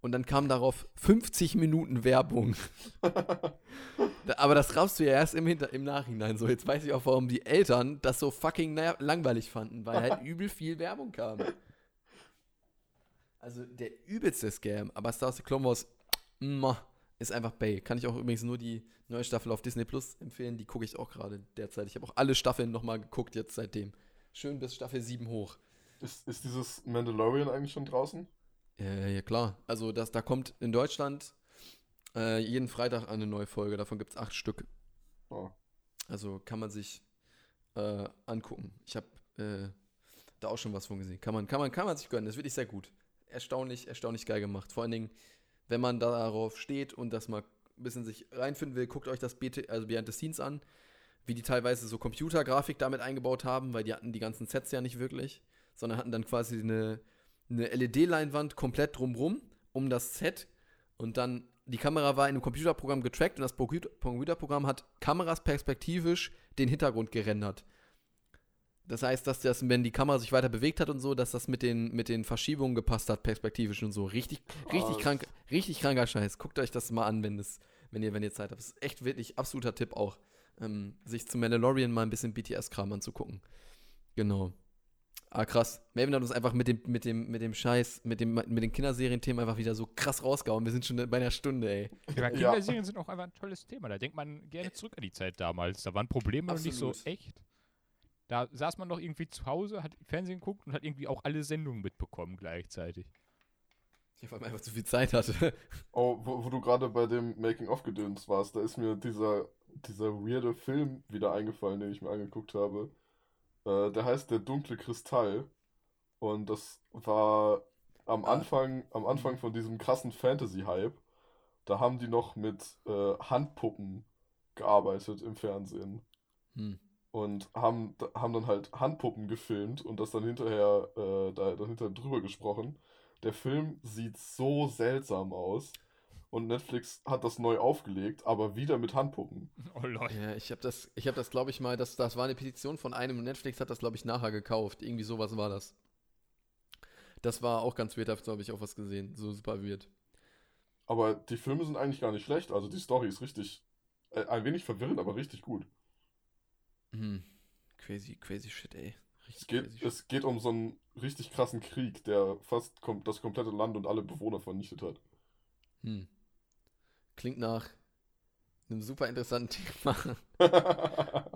Und dann kam darauf 50 Minuten Werbung. <laughs> Aber das raffst du ja erst im, Hinter im Nachhinein. So, jetzt weiß ich auch, warum die Eltern das so fucking langweilig fanden, weil halt <laughs> übel viel Werbung kam. Also der übelste Scam, aber Star Wars The Clone Wars ist einfach Bay. Kann ich auch übrigens nur die neue Staffel auf Disney Plus empfehlen. Die gucke ich auch gerade derzeit. Ich habe auch alle Staffeln nochmal geguckt jetzt seitdem. schön bis Staffel 7 hoch. Ist, ist dieses Mandalorian eigentlich schon draußen? Ja, ja, klar. Also das, da kommt in Deutschland äh, jeden Freitag eine neue Folge. Davon gibt es acht Stück. Oh. Also kann man sich äh, angucken. Ich habe äh, da auch schon was von gesehen. Kann man, kann, man, kann man sich gönnen. Das ist wirklich sehr gut. Erstaunlich, erstaunlich geil gemacht. Vor allen Dingen, wenn man darauf steht und das mal ein bisschen sich reinfinden will, guckt euch das BT, also Behind the Scenes an, wie die teilweise so Computergrafik damit eingebaut haben, weil die hatten die ganzen Sets ja nicht wirklich, sondern hatten dann quasi eine, eine LED-Leinwand komplett drumrum um das Set und dann die Kamera war in einem Computerprogramm getrackt und das Computer- Computerprogramm hat Kameras perspektivisch den Hintergrund gerendert. Das heißt, dass das, wenn die Kamera sich weiter bewegt hat und so, dass das mit den, mit den Verschiebungen gepasst hat, perspektivisch und so. Richtig, richtig Ah, krank, richtig kranker Scheiß. Guckt euch das mal an, wenn, das, wenn, ihr, wenn ihr Zeit habt. Das ist echt wirklich absoluter Tipp auch, ähm, sich zum Mandalorian mal ein bisschen BTS-Kram anzugucken. Genau. Ah, krass. Melvin hat uns einfach mit dem, mit dem, mit dem Scheiß, mit dem, mit den Kinderserienthemen einfach wieder so krass rausgehauen. Wir sind schon bei einer Stunde, ey. Ja, Ja. Kinderserien sind auch einfach ein tolles Thema. Da denkt man gerne zurück an die Zeit damals. Da waren Probleme noch nicht so echt. Da saß man noch irgendwie zu Hause, hat Fernsehen geguckt und hat irgendwie auch alle Sendungen mitbekommen gleichzeitig. Ich weil man einfach zu viel Zeit hatte. <laughs> Oh, wo, wo du gerade bei dem Making-of-Gedöns warst, da ist mir dieser, dieser weirde Film wieder eingefallen, den ich mir angeguckt habe. Äh, der heißt Der dunkle Kristall. Und das war am Ah. Anfang, am Anfang von diesem krassen Fantasy-Hype. Da haben die noch mit äh, Handpuppen gearbeitet im Fernsehen. Hm. und haben, haben dann halt Handpuppen gefilmt und das dann hinterher äh, da, dann hinterher drüber gesprochen. Der Film sieht so seltsam aus und Netflix hat das neu aufgelegt, aber wieder mit Handpuppen. <laughs> Oh Leute. Ja, ich habe das, ich habe das, glaube ich mal, das, das war eine Petition von einem und Netflix hat das, glaube ich, nachher gekauft. Irgendwie sowas war das. Das war auch ganz weird, dazu habe ich auch was gesehen. So super weird. Aber die Filme sind eigentlich gar nicht schlecht, also die Story ist richtig, äh, ein wenig verwirrend, aber richtig gut. Hm. Crazy, crazy shit, ey. Es Richtig geht, crazy shit. es geht um so einen richtig krassen Krieg, der fast kom das komplette Land und alle Bewohner vernichtet hat. Hm. Klingt nach einem super interessanten <laughs> Thema. <laughs>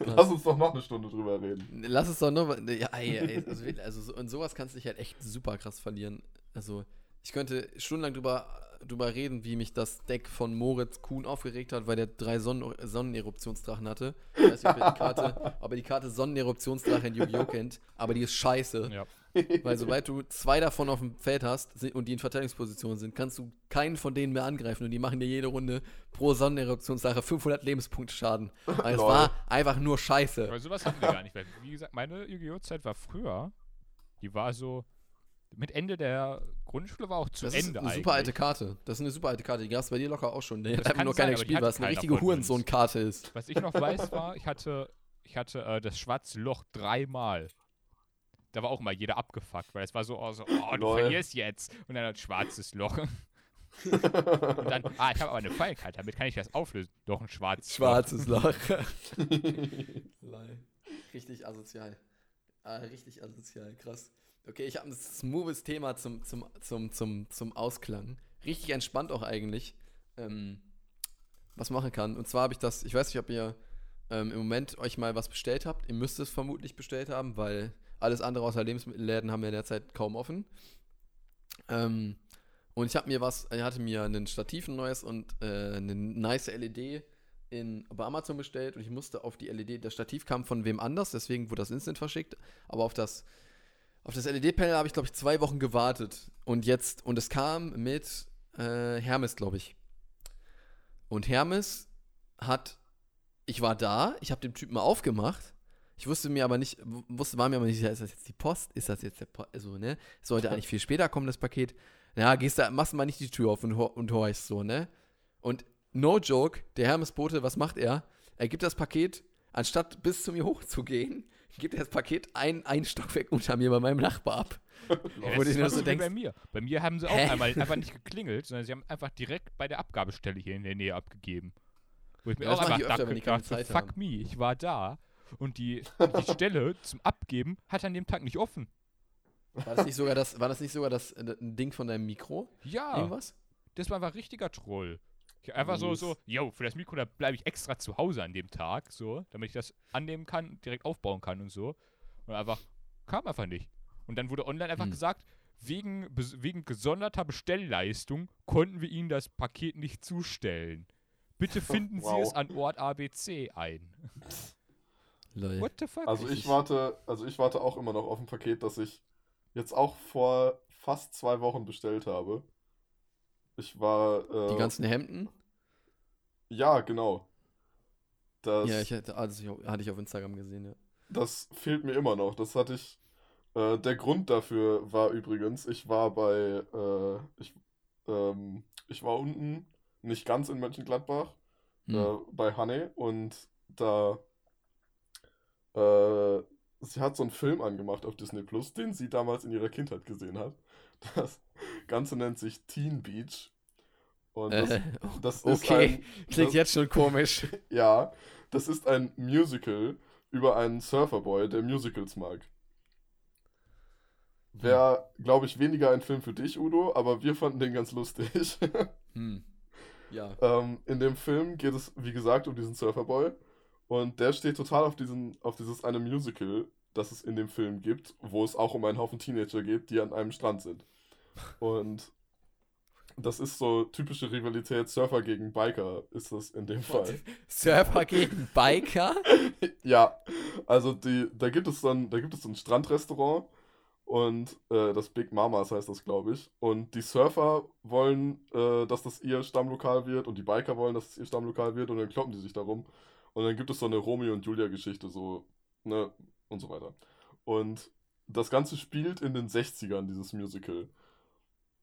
Lass uns doch noch eine Stunde drüber reden. Lass es doch nur. Ja, ey, ey, also, also so, und sowas kannst du dich halt echt super krass verlieren. Also, ich könnte stundenlang drüber, drüber reden, wie mich das Deck von Moritz Kuhn aufgeregt hat, weil der drei Sonnen Sonneneruptionsdrachen hatte. Ich weiß nicht, ob er die Karte, <laughs> ob er die Karte Sonneneruptionsdrache in Yu-Gi-Oh! kennt, aber die ist scheiße. Ja. Weil <laughs> sobald du zwei davon auf dem Feld hast und die in Verteidigungsposition sind, kannst du keinen von denen mehr angreifen und die machen dir jede Runde pro Sonneneruptionsdrache 500 Lebenspunkte Schaden. Weil <laughs> es Lol. war einfach nur scheiße. Aber sowas hatten wir gar nicht. Weil, wie gesagt, meine Yu-Gi-Oh! Zeit war früher. Die war so. Mit Ende der Grundschule war auch zu Das Ende ist eine eigentlich. super alte Karte. Das ist eine super alte Karte. Die gab es bei dir locker auch schon. Hat Das einfach kann nur keiner die gespielt, hat weil es eine richtige. Hurensohn-Karte ist. Was ich noch weiß war, ich hatte, ich hatte äh, das schwarze Loch dreimal. Da war auch mal jeder abgefuckt, weil es war so, oh, so, oh du verlierst jetzt. Und dann ein schwarzes Loch. <laughs> Und dann, ah, ich habe aber eine Pfeilkarte, damit kann ich das auflösen. Doch ein schwarzes Schwarzes <laughs> Loch. <laughs> Lol. richtig asozial. Ah, richtig asozial, krass. Okay, ich habe ein smoothes Thema zum, zum, zum, zum, zum Ausklang. Richtig entspannt auch eigentlich. Ähm, was machen kann. Und zwar habe ich das, ich weiß nicht, ob ihr ähm, im Moment euch mal was bestellt habt. Ihr müsst es vermutlich bestellt haben, weil alles andere außer Lebensmittelläden haben ja derzeit kaum offen. Ähm, und ich habe mir was, ich hatte mir ein Stativ ein neues und äh, eine nice LED in, bei Amazon bestellt und ich musste auf die LED, das Stativ kam von wem anders, deswegen wurde das instant verschickt, aber auf das, auf das LED-Panel habe ich, glaube ich, zwei Wochen gewartet und jetzt, und es kam mit äh, Hermes, glaube ich. Und Hermes hat, ich war da, ich habe dem Typen mal aufgemacht, ich wusste mir aber nicht, wusste, war mir aber nicht sicher, ist das jetzt die Post, ist das jetzt der Post, also, ne, sollte eigentlich viel später kommen, das Paket. Ja, gehst da, machst mal nicht die Tür auf und, hor- und horchst so, ne? Und no joke, der Hermesbote, was macht er? Er gibt das Paket, anstatt bis zu mir hochzugehen, <laughs> gibt er das Paket ein, ein Stockwerk unter mir bei meinem Nachbar ab. <laughs> Ja, das du ist dir fast so denkst, bei mir. Bei mir haben sie auch Hä? einmal <laughs> einfach nicht geklingelt, sondern sie haben einfach direkt bei der Abgabestelle hier in der Nähe abgegeben. Wo ich mir Ja, auch einfach öfter, dachte, dachte, fuck haben. me, ich war da und die, die <laughs> Stelle zum Abgeben hat an dem Tag nicht offen. War das nicht sogar das, war das nicht sogar das äh, ein Ding von deinem Mikro? Ja, Irgendwas? das war einfach richtiger Troll. Ich einfach so, so, yo, für das Mikro, da bleibe ich extra zu Hause an dem Tag, so, damit ich das annehmen kann, direkt aufbauen kann und so. Und einfach, kam einfach nicht. Und dann wurde online einfach Hm. gesagt, wegen, wegen gesonderter Bestellleistung konnten wir Ihnen das Paket nicht zustellen. Bitte <laughs> finden Sie Wow. es an Ort ABC ein. <laughs> Lol. What the fuck? Also ich warte, also ich warte auch immer noch auf ein Paket, das ich jetzt auch vor fast zwei Wochen bestellt habe. Ich war, äh, Die ganzen Hemden? ja, genau. Das, Ja, ich hatte, also ich, hatte ich auf Instagram gesehen, ja. das fehlt mir immer noch. Das hatte ich, äh, der Grund dafür war übrigens, ich war bei, äh, ich, ähm, ich war unten, nicht ganz in Mönchengladbach, Hm. äh, bei Hanne und da äh, sie hat so einen Film angemacht auf Disney Plus, den sie damals in ihrer Kindheit gesehen hat. Das Ganze nennt sich Teen Beach. Und das, äh, das ist okay, ein, klingt das, jetzt schon komisch. <laughs> ja, das ist ein Musical über einen Surferboy, der Musicals mag. Wäre, glaube ich, weniger ein Film für dich, Udo, aber wir fanden den ganz lustig. <laughs> Hm. Ja. Ähm, in dem Film geht es, wie gesagt, um diesen Surferboy. Und der steht total auf, diesen, auf dieses eine Musical, das es in dem Film gibt, wo es auch um einen Haufen Teenager geht, die an einem Strand sind. Und das ist so typische Rivalität Surfer gegen Biker, ist das in dem Fall. Surfer gegen <laughs> Biker? Ja, also die, da gibt es dann, da gibt es so ein Strandrestaurant und äh, das Big Mamas heißt das, glaube ich. Und die Surfer wollen, äh, dass das ihr Stammlokal wird und die Biker wollen, dass es ihr Stammlokal wird und dann kloppen die sich darum. Und dann gibt es so eine Romeo und Julia Geschichte, so, ne, und so weiter. Und das Ganze spielt in den 60ern, dieses Musical.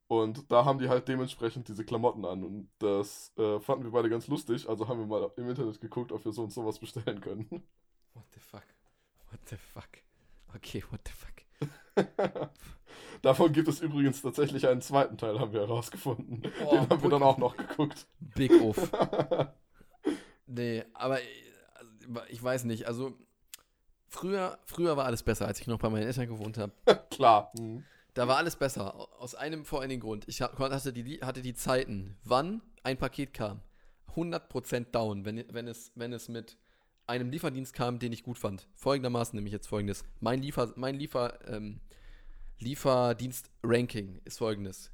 Und da haben die halt dementsprechend diese Klamotten an. Und das äh, fanden wir beide ganz lustig. Also haben wir mal im Internet geguckt, ob wir so und sowas bestellen können. <laughs> What the fuck? What the fuck? Okay, what the fuck? <laughs> Davon gibt es übrigens tatsächlich einen zweiten Teil, haben wir herausgefunden. Oh, Den haben wir dann auch noch geguckt. Big Off. <laughs> Nee, aber äh, ich weiß nicht, also früher, früher war alles besser, als ich noch bei meinen Eltern gewohnt habe. <laughs> Klar. Mhm. Da war alles besser. Aus einem vor allen Dingen Grund. Ich ha- hatte die, hatte die Zeiten, wann ein Paket kam. 100% down, wenn, wenn, es, wenn es mit einem Lieferdienst kam, den ich gut fand. Folgendermaßen nämlich jetzt folgendes. Mein Liefer, mein Liefer, ähm, Lieferdienst-Ranking ist folgendes.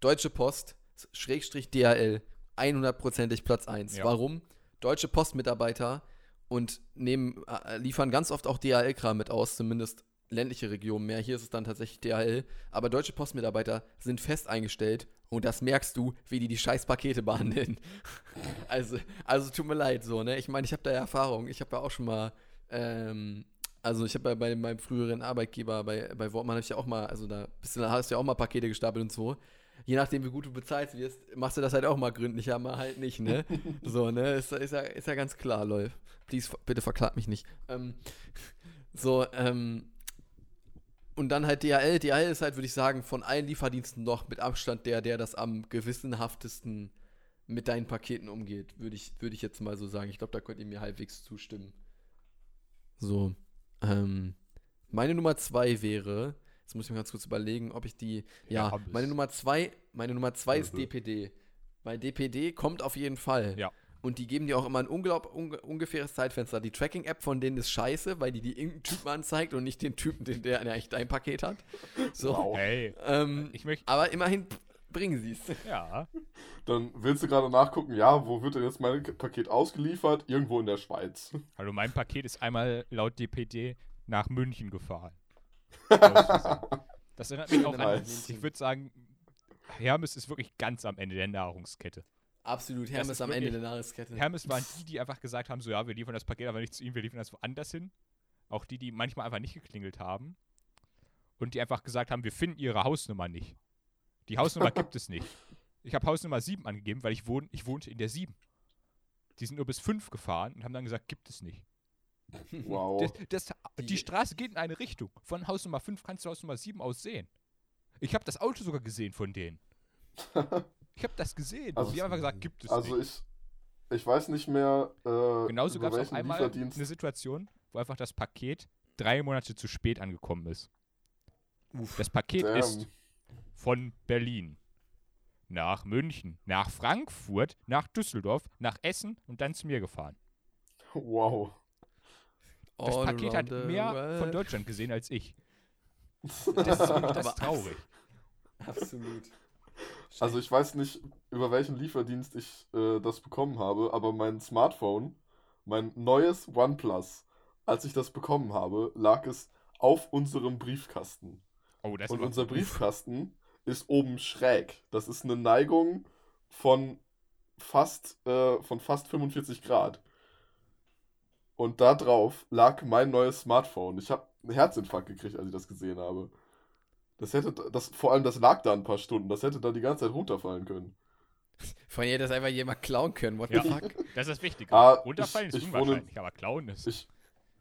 Deutsche Post, Schrägstrich DHL, 100%ig Platz 1. Ja. Warum? Deutsche Postmitarbeiter und nehmen, äh, liefern ganz oft auch DHL-Kram mit aus, zumindest ländliche Regionen mehr. Hier ist es dann tatsächlich DHL. Aber deutsche Postmitarbeiter sind fest eingestellt und das merkst du, wie die die scheiß Pakete behandeln. <laughs> also, also tut mir leid, so, ne? Ich meine, ich habe da ja Erfahrung. Ich habe ja auch schon mal, ähm, also ich habe ja bei meinem früheren Arbeitgeber, bei, bei Wortmann habe ich ja auch mal, also da du, da hast du ja auch mal Pakete gestapelt und so. Je nachdem, wie gut du bezahlt wirst, machst du das halt auch mal gründlicher, mal halt nicht, ne? <laughs> so, ne? Ist, ist, ja, ist ja ganz klar, Leute. Please, bitte verklagt mich nicht. Ähm, so, ähm, und dann halt DHL. DHL ist halt, würde ich sagen, von allen Lieferdiensten noch mit Abstand der, der das am gewissenhaftesten mit deinen Paketen umgeht, würde ich, würde ich jetzt mal so sagen. Ich glaube, da könnt ihr mir halbwegs zustimmen. So. Ähm, meine Nummer zwei wäre, jetzt muss ich mir ganz kurz überlegen, ob ich die. Ja, es. meine Nummer zwei, meine Nummer zwei ist Mhm. DPD. Weil DPD kommt auf jeden Fall. Ja. Und die geben dir auch immer ein unglaub, unge ungefähres Zeitfenster. Die Tracking-App von denen ist scheiße, weil die die irgendeinen Typen anzeigt und nicht den Typen, den, der eigentlich dein Paket hat. So. Wow. Hey, Ähm, ich möchte, aber immerhin bringen sie es. ja. Dann willst du gerade nachgucken, ja, wo wird denn jetzt mein Paket ausgeliefert? Irgendwo in der Schweiz. Hallo, mein Paket ist einmal laut DPD nach München gefahren. <laughs> das erinnert mich auch an, ich würde sagen, Hermes ist wirklich ganz am Ende der Nahrungskette. Absolut, Hermes ist am Ende der Nahrungskette. Hermes waren die, die einfach gesagt haben, so ja, wir liefern das Paket aber nicht zu ihm, wir liefern das woanders hin. Auch die, die manchmal einfach nicht geklingelt haben. Und die einfach gesagt haben, wir finden ihre Hausnummer nicht. Die Hausnummer gibt es nicht. <laughs> Ich habe Hausnummer 7 angegeben, weil ich, wohn, ich wohnte in der 7. Die sind nur bis 5 gefahren und haben dann gesagt, gibt es nicht. <laughs> Wow. Das, das, die Straße geht in eine Richtung. Von Haus Nummer 5 kannst du Haus Nummer 7 aus sehen. Ich habe das Auto sogar gesehen von denen. <laughs> Ich habe das gesehen. Also- die haben einfach gesagt, gibt es Also nicht. ich, ich weiß nicht mehr, äh, Genauso gab es auch einmal eine Situation, wo einfach das Paket drei Monate zu spät angekommen ist. Das Paket Damn. ist von Berlin nach München, nach Frankfurt, nach Düsseldorf, nach Essen und dann zu mir gefahren. Wow. Das All Paket hat mehr world. von Deutschland gesehen als ich. <laughs> Das ist, wirklich- das Aber ist traurig. Absolut. Also ich weiß nicht, über welchen Lieferdienst ich äh, das bekommen habe, aber mein Smartphone, mein neues OnePlus, als ich das bekommen habe, lag es auf unserem Briefkasten. Oh, das Und unser <laughs> Briefkasten ist oben schräg. Das ist eine Neigung von fast, äh, von fast 45 Grad. Und da drauf lag mein neues Smartphone. Ich habe einen Herzinfarkt gekriegt, als ich das gesehen habe. Das hätte, das, vor allem das lag da ein paar Stunden. Das hätte da die ganze Zeit runterfallen können. Von ihr das einfach jemand klauen können. What Ja. the fuck? Das ist das Wichtige. Ah, Runterfallen ich- ist ich wohne- unwahrscheinlich, aber klauen ist. Ich,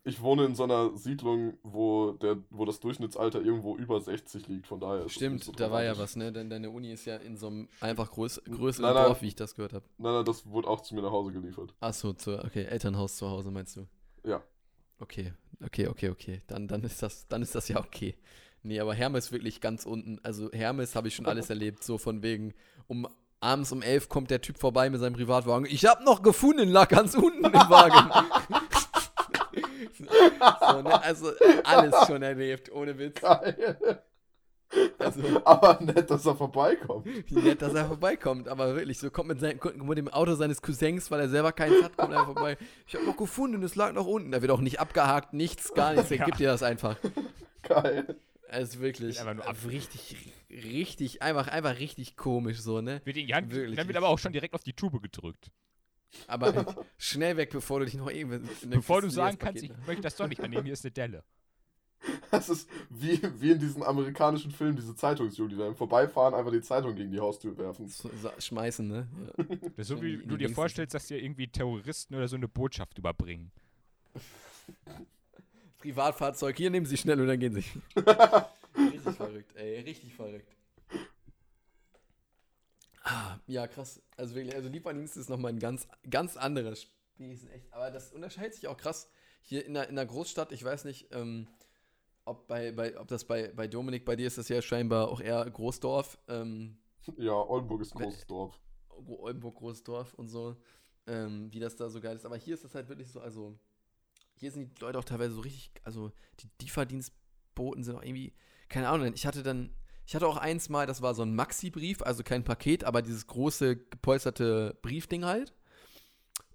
ich wohne in so einer Siedlung, wo, der, wo das Durchschnittsalter irgendwo über 60 liegt. Von daher Stimmt, so da war ja was, ne? Denn deine Uni ist ja in so einem einfach größ größeren Nein, nein. Dorf, wie ich das gehört habe. Nein, nein, das wurde auch zu mir nach Hause geliefert. Achso, zu, okay, Elternhaus zu Hause meinst du? Ja. Okay, okay, okay, okay. Dann, dann, ist das, dann ist das ja okay. Nee, aber Hermes wirklich ganz unten. Also Hermes habe ich schon alles <laughs> erlebt, so von wegen, um abends um elf kommt der Typ vorbei mit seinem Privatwagen. Ich habe noch gefunden, lag ganz unten im Wagen. <laughs> so, ne? Also alles schon erlebt, ohne Witz. Geil. Also Aber nett, dass er vorbeikommt. nett, dass er vorbeikommt, aber wirklich, so kommt mit, sein, kommt mit dem Auto seines Cousins, weil er selber keins hat, kommt er vorbei. Ich habe noch gefunden, es lag noch unten. Da wird auch nicht abgehakt, nichts, gar nichts. Er Ja. gibt dir das einfach. Geil. Also wirklich, einfach nur also richtig, richtig, einfach, einfach richtig komisch so, ne? Wird in die Hand, Wirklich dann wird aber auch schon direkt auf die Tube gedrückt. Aber <laughs> schnell weg, bevor du dich noch der Bevor du sagen kannst, ich möchte das doch nicht annehmen, hier ist eine Delle. Das ist wie, wie in diesen amerikanischen Filmen, diese Zeitungsjungen, die da im Vorbeifahren einfach die Zeitung gegen die Haustür werfen. So- so schmeißen, ne? Ja. <laughs> Das ist so, wie du dir vorstellst, dass dir irgendwie Terroristen oder so eine Botschaft überbringen. Privatfahrzeug, hier nehmen sie schnell und dann gehen sie. <laughs> richtig verrückt, ey, richtig verrückt. Ah, ja, krass. Also wirklich, also Lieferdienst ist nochmal ein ganz, ganz anderes Spiel. Echt, aber das unterscheidet sich auch krass. Hier in der, in der Großstadt, ich weiß nicht, ähm, ob, bei, bei, ob das bei, bei Dominik, bei dir ist das ja scheinbar auch eher Großdorf. Ähm, Ja, Oldenburg ist ein großes Dorf. Oldenburg, Großdorf und so, ähm, wie das da so geil ist. Aber hier ist das halt wirklich so, also hier sind die Leute auch teilweise so richtig, also die Lieferdienstboten sind auch irgendwie, keine Ahnung, ich hatte dann, ich hatte auch eins mal, das war so ein Maxi-Brief, also kein Paket, aber dieses große gepolsterte Briefding halt.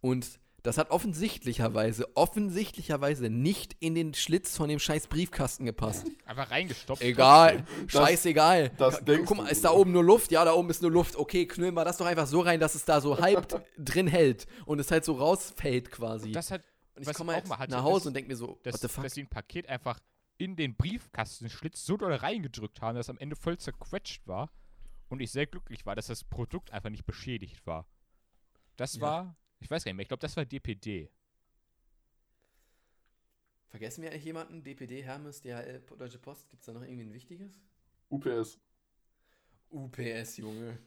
Und das hat offensichtlicherweise, offensichtlicherweise nicht in den Schlitz von dem scheiß Briefkasten gepasst. <laughs> Einfach reingestopft. Egal, Das- scheißegal. das Guck mal, ist da oben nur Luft? Ja, da oben ist nur Luft. Okay, knüllen wir das doch einfach so rein, dass es da so halb <laughs> drin hält und es halt so rausfällt quasi. Das hat, und ich komme halt auch mal hatte, nach Hause dass- und denke mir so, dass, what the fuck? dass sie ein Paket einfach in den Briefkastenschlitz so doll reingedrückt haben, dass es am Ende voll zerquetscht war. Und ich sehr glücklich war, dass das Produkt einfach nicht beschädigt war. Das Ja. war, ich weiß gar nicht mehr, ich glaube, das war DPD. Vergessen wir eigentlich jemanden? DPD, Hermes, DHL, Deutsche Post? Gibt es da noch irgendwie ein wichtiges? UPS. UPS, Junge.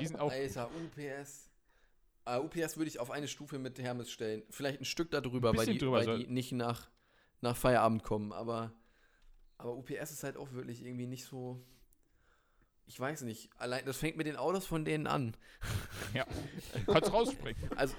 Die sind auch. Alter, UPS. Ah, UPS würde ich auf eine Stufe mit Hermes stellen. Vielleicht ein Stück darüber, Ein weil, die, drüber weil die nicht nach, nach Feierabend kommen. Aber, aber UPS ist halt auch wirklich irgendwie nicht so. Ich weiß nicht. Allein, das fängt mit den Autos von denen an. Ja, kannst rausspringen. <laughs> Also,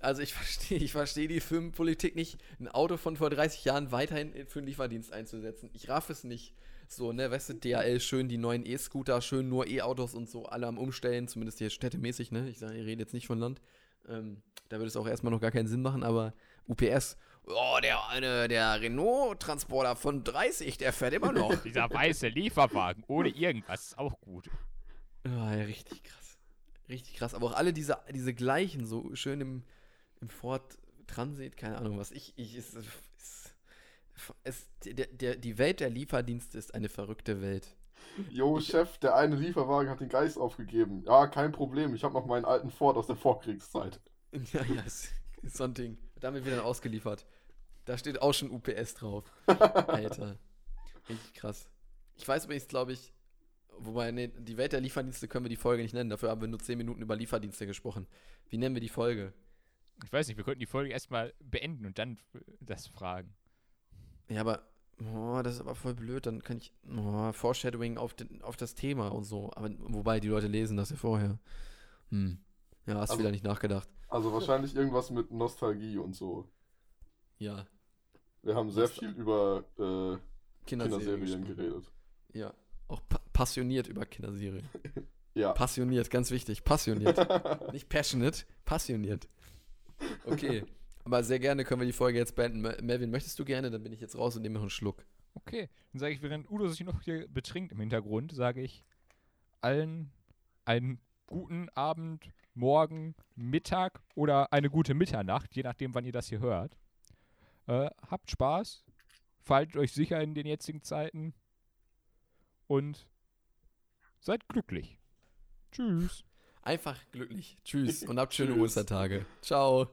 also ich verstehe ich versteh die Firmenpolitik nicht, ein Auto von vor 30 Jahren weiterhin für einen Lieferdienst einzusetzen. Ich raff es nicht. So, ne, weißt du, DHL schön die neuen E-Scooter, schön nur E-Autos und so, alle am Umstellen, zumindest hier städtemäßig, ne? Ich sage, ich rede jetzt nicht von Land. Ähm, da würde es auch erstmal noch gar keinen Sinn machen, aber UPS, oh, der eine, der Renault-Transporter von 30, der fährt immer noch. <laughs> Dieser weiße Lieferwagen ohne irgendwas ist auch gut. Ja, ja, richtig krass. Richtig krass. Aber auch alle diese, diese gleichen, so schön im, im Ford Transit, keine Ahnung was. Ich, ich, es, es, es, der, der, die Welt der Lieferdienste ist eine verrückte Welt. Jo, Chef, der eine Lieferwagen hat den Geist aufgegeben. Ja, kein Problem. Ich habe noch meinen alten Ford aus der Vorkriegszeit. <laughs> Ja, ja, ist, ist so ein Ding. Damit wird dann ausgeliefert. Da steht auch schon UPS drauf. <laughs> Alter. Richtig krass. Ich weiß übrigens, glaube ich, wobei, nee, die Welt der Lieferdienste können wir die Folge nicht nennen. Dafür haben wir nur 10 Minuten über Lieferdienste gesprochen. Wie nennen wir die Folge? Ich weiß nicht, wir könnten die Folge erstmal beenden und dann das fragen. Ja, aber oh, das ist aber voll blöd. Dann kann ich oh, Foreshadowing auf, den, auf das Thema und so. Aber wobei die Leute lesen das ja vorher. Hm. Ja, hast Also- wieder nicht nachgedacht. Also wahrscheinlich irgendwas mit Nostalgie und so. Ja. Wir haben sehr viel über äh, Kinderserien. Kinderserien geredet. Ja, auch pa passioniert über Kinderserien. <laughs> Ja. Passioniert, ganz wichtig. Passioniert. <laughs> Nicht passionate, passioniert. Okay. Aber sehr gerne können wir die Folge jetzt beenden. Mel- Melvin, möchtest du gerne? Dann bin ich jetzt raus und nehme noch einen Schluck. Okay, dann sage ich, während Udo sich noch hier betrinkt im Hintergrund, sage ich allen einen guten Abend, Morgen, Mittag oder eine gute Mitternacht, je nachdem, wann ihr das hier hört. Äh, habt Spaß, verhaltet euch sicher in den jetzigen Zeiten und seid glücklich. Tschüss. Einfach glücklich. Tschüss und habt schöne. Ostertage. Ciao.